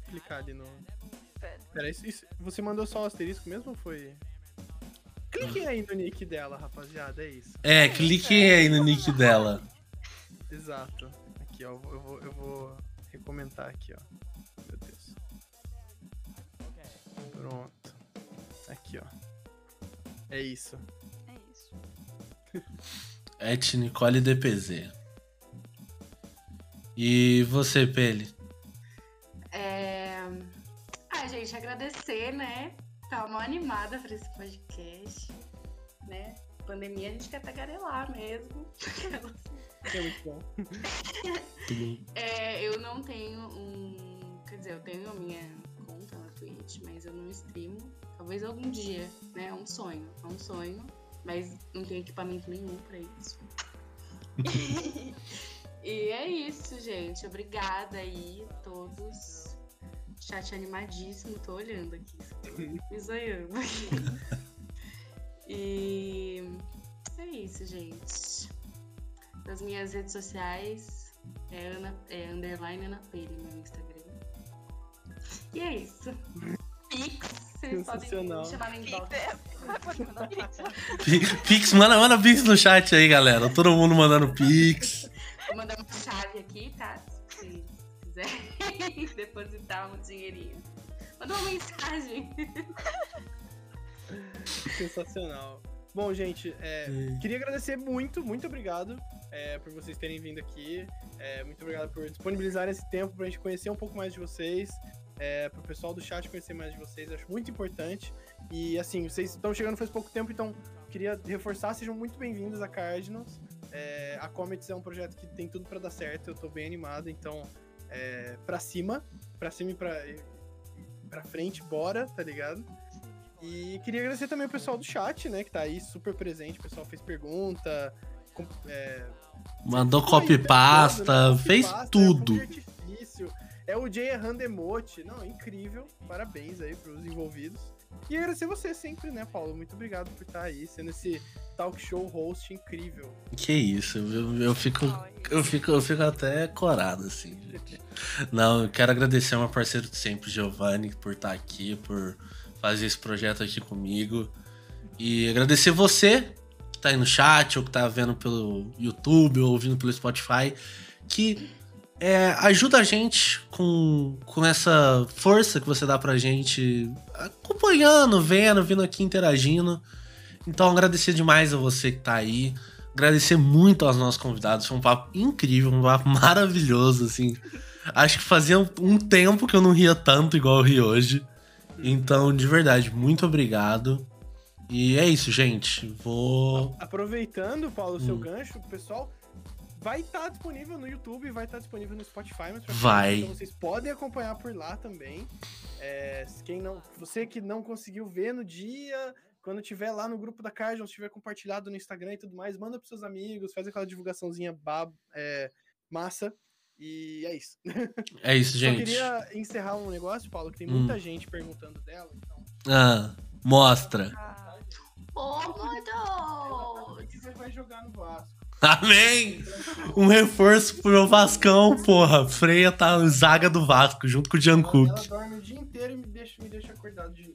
clicar ali no. Pera. Pera, isso, isso- você mandou só o asterisco mesmo ou foi. Cliquem aí no nick dela, rapaziada, é isso. É, cliquem aí no nick dela. Exato. Aqui, ó, eu vou, eu vou, recomentar aqui, ó. Meu Deus. Pronto. Aqui, ó. É isso. É isso. Et Nicole DPZ. E você, Pele? É... Ah, gente, agradecer, né? Tava mal animada pra esse podcast, né? Pandemia a gente quer tagarelar mesmo. É muito bom. É, eu não tenho um. Quer dizer, eu tenho a minha conta na Twitch, mas eu não streamo. Talvez algum dia, né? É um sonho. É um sonho. Mas não tenho equipamento nenhum pra isso. e é isso, gente. Obrigada aí a todos. Chat animadíssimo, tô olhando aqui. Me zoiando. e é isso, gente. Nas minhas redes sociais é, Ana, é underline Ana Pele no Instagram. E é isso. Pix, vocês podem Sensacional. me chamar no inbox. Pode mandar pizza. Pi- Pix, manda, manda Pix no chat aí, galera. Todo mundo mandando Pix. Vou mandar uma chave aqui, tá? Se quiser depositar um dinheirinho. Manda uma mensagem. Sensacional. Bom, gente, é, queria agradecer muito, muito obrigado é, por vocês terem vindo aqui. É, muito obrigado por disponibilizar esse tempo pra gente conhecer um pouco mais de vocês. É, pro pessoal do chat conhecer mais de vocês, acho muito importante. E assim, vocês estão chegando faz pouco tempo, então queria reforçar, sejam muito bem-vindos a Cardinals. É, a Comets é um projeto que tem tudo pra dar certo, eu tô bem animado, então é, pra cima, pra cima e pra, e pra frente, bora, tá ligado? E queria agradecer também o pessoal do chat, né, que tá aí super presente, o pessoal fez pergunta, com- é, Mandou foi, copy tá pasta, ligado, né? fez Copy-pasta, tudo. É, de artifício, é o Jay errando emote. Não, incrível. Parabéns aí pros envolvidos. E agradecer você sempre, né, Paulo? Muito obrigado por estar aí, sendo esse talk show host incrível. Que isso, eu, eu fico. Eu fico, eu fico até corado, assim, gente. Não, eu quero agradecer ao meu parceiro de sempre, Giovanni, por estar aqui, por fazer esse projeto aqui comigo. E agradecer você que tá aí no chat, ou que tá vendo pelo YouTube, ou ouvindo pelo Spotify, que é, ajuda a gente com, com essa força que você dá pra gente, acompanhando, vendo, vindo aqui interagindo. Então, agradecer demais a você que tá aí. Agradecer muito aos nossos convidados. Foi um papo incrível, um papo maravilhoso, assim. Acho que fazia um- tempo que eu não ria tanto igual eu ri hoje. Então, de verdade, muito obrigado. E é isso, gente. Vou. Aproveitando, Paulo, o seu Hum. gancho, pessoal, vai estar disponível no YouTube, vai estar disponível no Spotify, mas Vai. Então vocês podem acompanhar por lá também. É, quem não, você que não conseguiu ver no dia, quando tiver lá no grupo da Cardinals, tiver compartilhado no Instagram e tudo mais, manda pros seus amigos, faz aquela divulgaçãozinha bab, é, massa. E é isso. É isso, gente. queria encerrar um negócio, Paulo, que tem Hum. muita gente perguntando dela. Então, Ah, mostra. Ah, Ô, que você vai jogar no Vasco. Amém! Um reforço pro meu Vascão, porra. Freia tá no zaga do Vasco, junto com o Jean Ela, Cook. ela dorme o dia inteiro e me deixa, me deixa acordado de.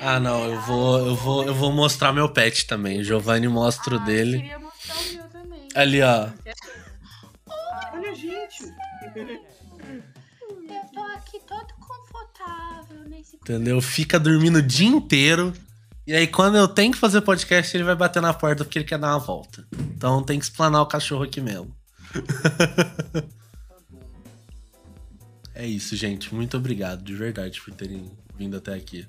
Ah, não, eu vou, eu vou, eu vou mostrar meu pet também. O Giovanni mostra o Ah, dele. Eu queria mostrar o meu também. Ali, ó. Eu tô aqui todo confortável nesse Entendeu? Fica dormindo o dia inteiro. E aí, quando eu tenho que fazer podcast, ele vai bater na porta porque ele quer dar uma volta. Então tem que explanar o cachorro aqui mesmo. é isso, gente. Muito obrigado, de verdade, por terem vindo até aqui.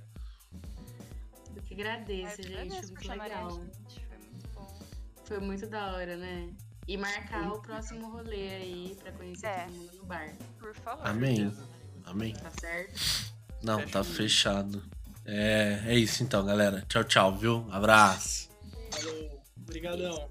Eu que agradeço, eu gente. agradeço muito legal. gente. Foi muito bom. Foi muito da hora, né? E marcar o próximo rolê aí pra conhecer É. todo mundo no bar. Por favor. Amém. Amém. Tá certo? Não, Fecha tá fechado. É, é isso então, galera. Tchau, tchau, viu? Abraço. Valeu. Obrigadão.